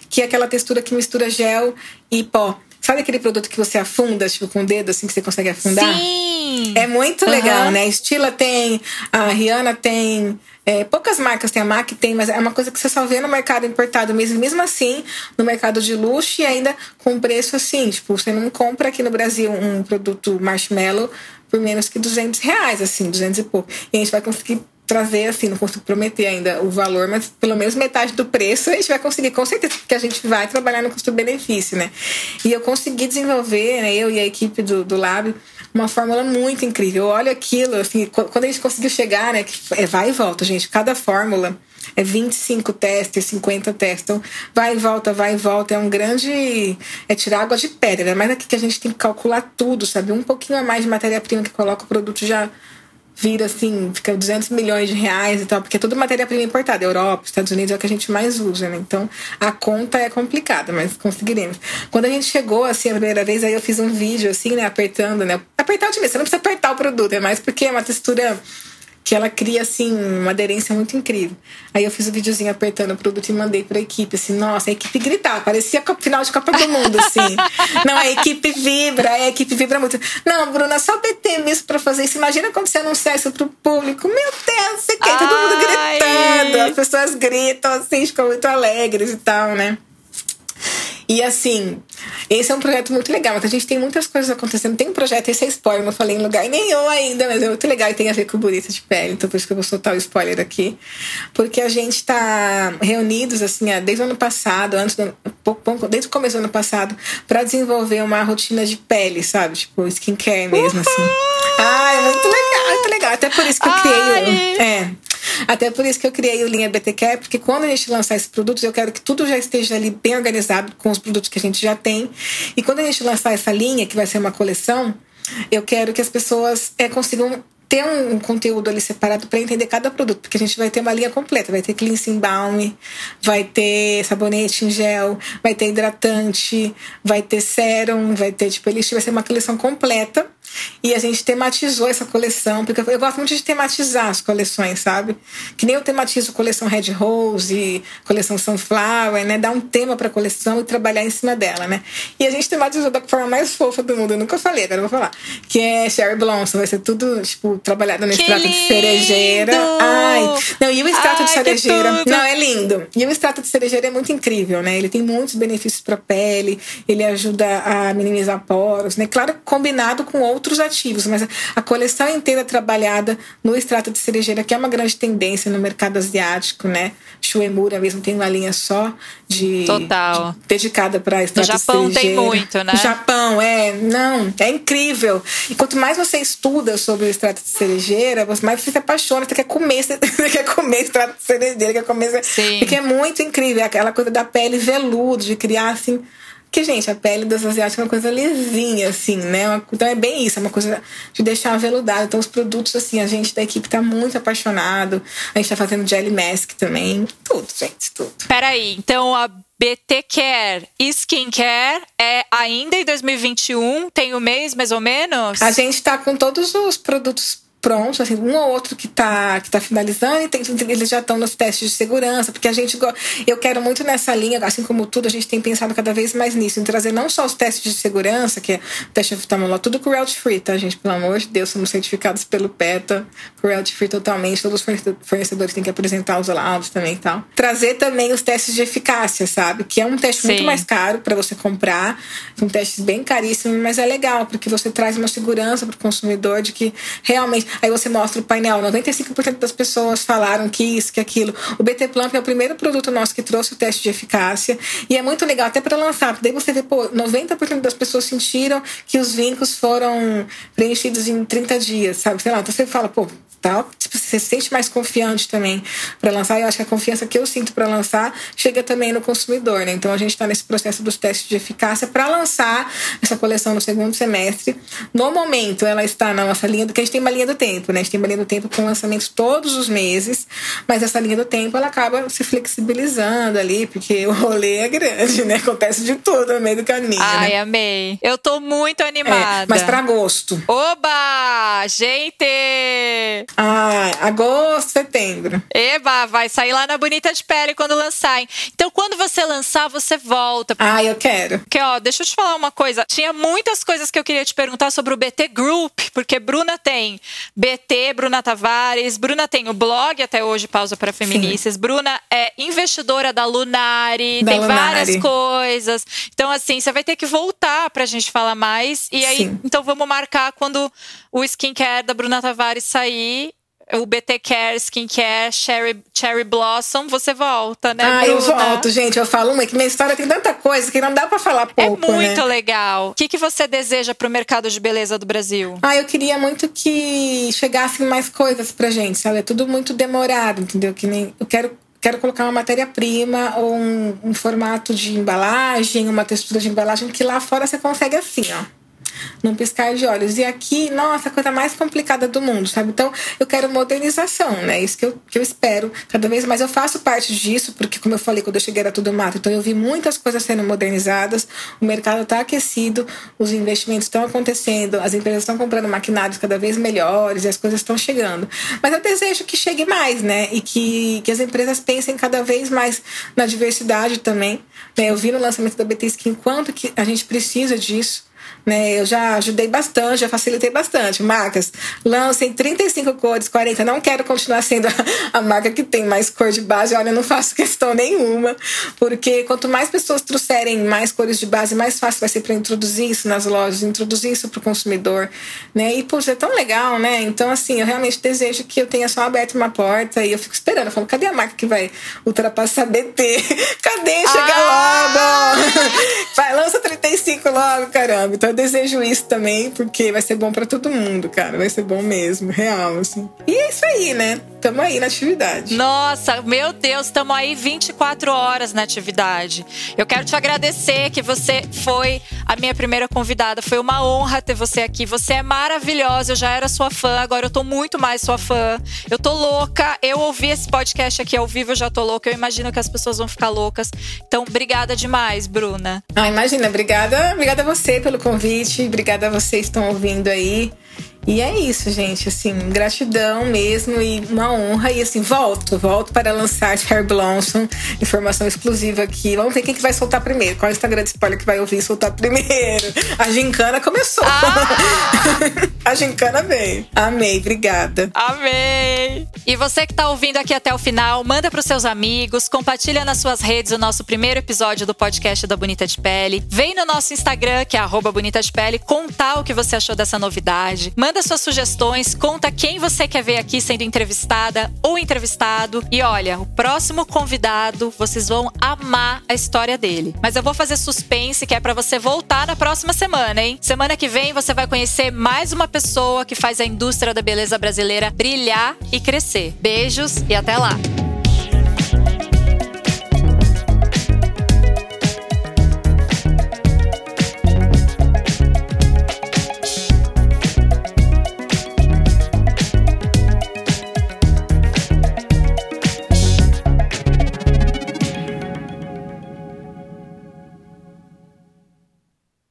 Que é aquela textura que mistura gel e pó. Sabe aquele produto que você afunda, tipo, com o dedo, assim, que você consegue afundar? Sim! É muito uhum. legal, né? A Estila tem, a Rihanna tem, é, poucas marcas tem, a MAC tem, mas é uma coisa que você só vê no mercado importado mesmo. Mesmo assim, no mercado de luxo e ainda com preço assim. Tipo, você não compra aqui no Brasil um produto marshmallow por menos que 200 reais, assim, 200 e pouco. E a gente vai conseguir trazer, assim, não consigo prometer ainda o valor, mas pelo menos metade do preço a gente vai conseguir, com certeza, porque a gente vai trabalhar no custo-benefício, né? E eu consegui desenvolver, né, eu e a equipe do, do Lab, uma fórmula muito incrível. Olha aquilo, assim, quando a gente conseguiu chegar, né, que é vai e volta, gente, cada fórmula é 25 testes, 50 testes. Então, vai e volta, vai e volta. É um grande. É tirar água de pedra. Mas aqui que a gente tem que calcular tudo, sabe? Um pouquinho a mais de matéria-prima que coloca o produto já vira assim, fica 200 milhões de reais e tal, porque é tudo matéria-prima importada. Europa, Estados Unidos é o que a gente mais usa, né? Então a conta é complicada, mas conseguiremos. Quando a gente chegou, assim, a primeira vez, aí eu fiz um vídeo, assim, né, apertando, né? Apertar o time, você não precisa apertar o produto, é mais porque é uma textura que ela cria, assim, uma aderência muito incrível. Aí eu fiz o um videozinho apertando o produto e mandei pra equipe, assim, nossa, a equipe gritava, parecia final de Copa do Mundo, assim. Não, a equipe vibra, a equipe vibra muito. Não, Bruna, só BT mesmo pra fazer isso. Imagina quando você anunciar isso pro público. Meu Deus, você quer todo mundo gritando. As pessoas gritam, assim, ficam muito alegres e tal, né? E assim, esse é um projeto muito legal. Então a gente tem muitas coisas acontecendo. Tem um projeto, esse é spoiler, não falei em lugar nenhum ainda, mas é muito legal e tem a ver com bonita de pele. Então por isso que eu vou soltar o spoiler aqui. Porque a gente tá reunidos, assim, desde o ano passado, antes do, desde o começo do ano passado, para desenvolver uma rotina de pele, sabe? Tipo, skincare mesmo, assim. Uhum! Ai, muito legal, muito legal. Até por isso que eu criei. É. Até por isso que eu criei o Linha BTQ, porque quando a gente lançar esses produtos, eu quero que tudo já esteja ali bem organizado com os produtos que a gente já tem. E quando a gente lançar essa linha, que vai ser uma coleção, eu quero que as pessoas é, consigam ter um, conteúdo ali separado para entender cada produto, porque a gente vai ter uma linha completa, vai ter cleansing balm, vai ter sabonete em gel, vai ter hidratante, vai ter sérum, vai ter tipo elixir, vai ser uma coleção completa e a gente tematizou essa coleção, porque eu gosto muito de tematizar as coleções, sabe? Que nem eu tematizo coleção Red Rose, coleção Sunflower, né? Dar um tema pra coleção e trabalhar em cima dela, né? E a gente tematizou da forma mais fofa do mundo. Eu nunca falei, agora eu vou falar. Que é Sherry Blossom. Vai ser tudo, tipo, trabalhado no que extrato lindo! de cerejeira. Ai! Não, e o extrato Ai, de cerejeira. Não, é lindo. E o extrato de cerejeira é muito incrível, né? Ele tem muitos benefícios pra pele, ele ajuda a minimizar poros, né? Claro, combinado com outros outros ativos, mas a coleção inteira é trabalhada no extrato de cerejeira, que é uma grande tendência no mercado asiático, né? Shuemura mesmo tem uma linha só de, Total. De, dedicada para extrato de cerejeira. No Japão tem muito, né? No Japão, é, não, é incrível. E quanto mais você estuda sobre o extrato de cerejeira, mais você se apaixona, você quer comer, você quer comer extrato de cerejeira, quer comer, Sim. porque é muito incrível, aquela coisa da pele veludo, de criar assim porque, gente, a pele das asiáticas é uma coisa lisinha, assim, né? Então é bem isso, é uma coisa de deixar aveludado. Então, os produtos, assim, a gente da equipe tá muito apaixonado. A gente tá fazendo jelly mask também. Tudo, gente, tudo. Peraí, então a BT Care Skincare é ainda em 2021? Tem o um mês, mais ou menos? A gente tá com todos os produtos prontos, assim, um ou outro que está que tá finalizando e tem, eles já estão nos testes de segurança, porque a gente eu quero muito nessa linha, assim como tudo, a gente tem pensado cada vez mais nisso, em trazer não só os testes de segurança, que é o teste de oftalmologia, tudo cruelty free, tá, gente? Pelo amor de Deus, somos certificados pelo PETA, cruelty free totalmente, todos os fornecedores têm que apresentar os laudos também e tal. Trazer também os testes de eficácia, sabe? Que é um teste Sim. muito mais caro para você comprar, são testes bem caríssimos, mas é legal, porque você traz uma segurança para o consumidor de que realmente Aí você mostra o painel, 95% das pessoas falaram que isso, que aquilo. O BT Plump é o primeiro produto nosso que trouxe o teste de eficácia. E é muito legal, até para lançar, porque daí você vê, pô, 90% das pessoas sentiram que os vincos foram preenchidos em 30 dias, sabe? Sei lá, então você fala, pô, tal. Tipo, você se sente mais confiante também para lançar. Eu acho que a confiança que eu sinto para lançar chega também no consumidor, né? Então a gente está nesse processo dos testes de eficácia para lançar essa coleção no segundo semestre. No momento, ela está na nossa linha do que a gente tem uma linha do tempo, né? A gente tem uma linha do tempo com lançamentos todos os meses, mas essa linha do tempo ela acaba se flexibilizando ali, porque o rolê é grande, né? Acontece de tudo no meio do caminho. Ai, né? amei. Eu tô muito animada. É, mas para agosto. Oba! Gente! Ah, agosto, setembro. Eba, vai sair lá na Bonita de Pele quando lançarem. Então, quando você lançar, você volta. Ah, eu quero. Porque, ó, deixa eu te falar uma coisa. Tinha muitas coisas que eu queria te perguntar sobre o BT Group, porque Bruna tem BT, Bruna Tavares, Bruna tem o blog até hoje, Pausa para Feministas. Sim. Bruna é investidora da Lunari, da tem Lunari. várias coisas. Então, assim, você vai ter que voltar pra gente falar mais. E aí, Sim. então vamos marcar quando o skincare da Bruna Tavares sair o BT Care, Skincare, Cherry, Cherry Blossom, você volta, né? Ah, Bruna? eu volto, gente. Eu falo uma que minha história tem tanta coisa que não dá para falar é pouco. É muito né? legal. O que, que você deseja pro mercado de beleza do Brasil? Ah, eu queria muito que chegassem mais coisas pra gente, sabe? É tudo muito demorado, entendeu? Que nem. Eu quero quero colocar uma matéria-prima ou um, um, formato de embalagem, uma textura de embalagem que lá fora você consegue assim, ó num piscar de olhos. E aqui, nossa, a coisa mais complicada do mundo, sabe? Então, eu quero modernização, né? Isso que eu, que eu espero. Cada vez mais eu faço parte disso, porque, como eu falei, quando eu cheguei era tudo mato. Então, eu vi muitas coisas sendo modernizadas, o mercado está aquecido, os investimentos estão acontecendo, as empresas estão comprando maquinários cada vez melhores e as coisas estão chegando. Mas eu desejo que chegue mais, né? E que, que as empresas pensem cada vez mais na diversidade também. Né? Eu vi no lançamento da BT Skin quanto que a gente precisa disso. Né? Eu já ajudei bastante, já facilitei bastante. Marcas, lancem 35 cores, 40. Não quero continuar sendo a, a marca que tem mais cor de base. Olha, eu não faço questão nenhuma, porque quanto mais pessoas trouxerem mais cores de base, mais fácil vai ser para introduzir isso nas lojas, introduzir isso para o consumidor. Né? E, poxa, é tão legal, né? Então, assim, eu realmente desejo que eu tenha só aberto uma porta e eu fico esperando. Eu falo, cadê a marca que vai ultrapassar BT? Cadê? Chega ah! logo! Vai, lança 35 logo, caramba. Então, eu desejo isso também, porque vai ser bom para todo mundo, cara. Vai ser bom mesmo, real, assim. E é isso aí, né? Tamo aí na atividade. Nossa, meu Deus, tamo aí 24 horas na atividade. Eu quero te agradecer que você foi a minha primeira convidada. Foi uma honra ter você aqui. Você é maravilhosa. Eu já era sua fã, agora eu tô muito mais sua fã. Eu tô louca. Eu ouvi esse podcast aqui ao vivo, eu já tô louca. Eu imagino que as pessoas vão ficar loucas. Então, obrigada demais, Bruna. Ah, imagina. Obrigada, obrigada a você pelo convite. Obrigada a vocês que estão ouvindo aí. E é isso, gente. Assim, gratidão mesmo e uma honra. E assim, volto, volto para lançar Hair Blossom. Informação exclusiva aqui. Vamos ver quem que vai soltar primeiro. Qual é o Instagram de spoiler que vai ouvir soltar primeiro? A gincana começou. Ah! A gincana veio. Amei, obrigada. Amei. E você que tá ouvindo aqui até o final, manda para os seus amigos, compartilha nas suas redes o nosso primeiro episódio do podcast da Bonita de Pele. Vem no nosso Instagram, que é Bonita de Pele, contar o que você achou dessa novidade. Manda Manda suas sugestões, conta quem você quer ver aqui sendo entrevistada ou entrevistado. E olha, o próximo convidado, vocês vão amar a história dele. Mas eu vou fazer suspense que é para você voltar na próxima semana, hein? Semana que vem você vai conhecer mais uma pessoa que faz a indústria da beleza brasileira brilhar e crescer. Beijos e até lá.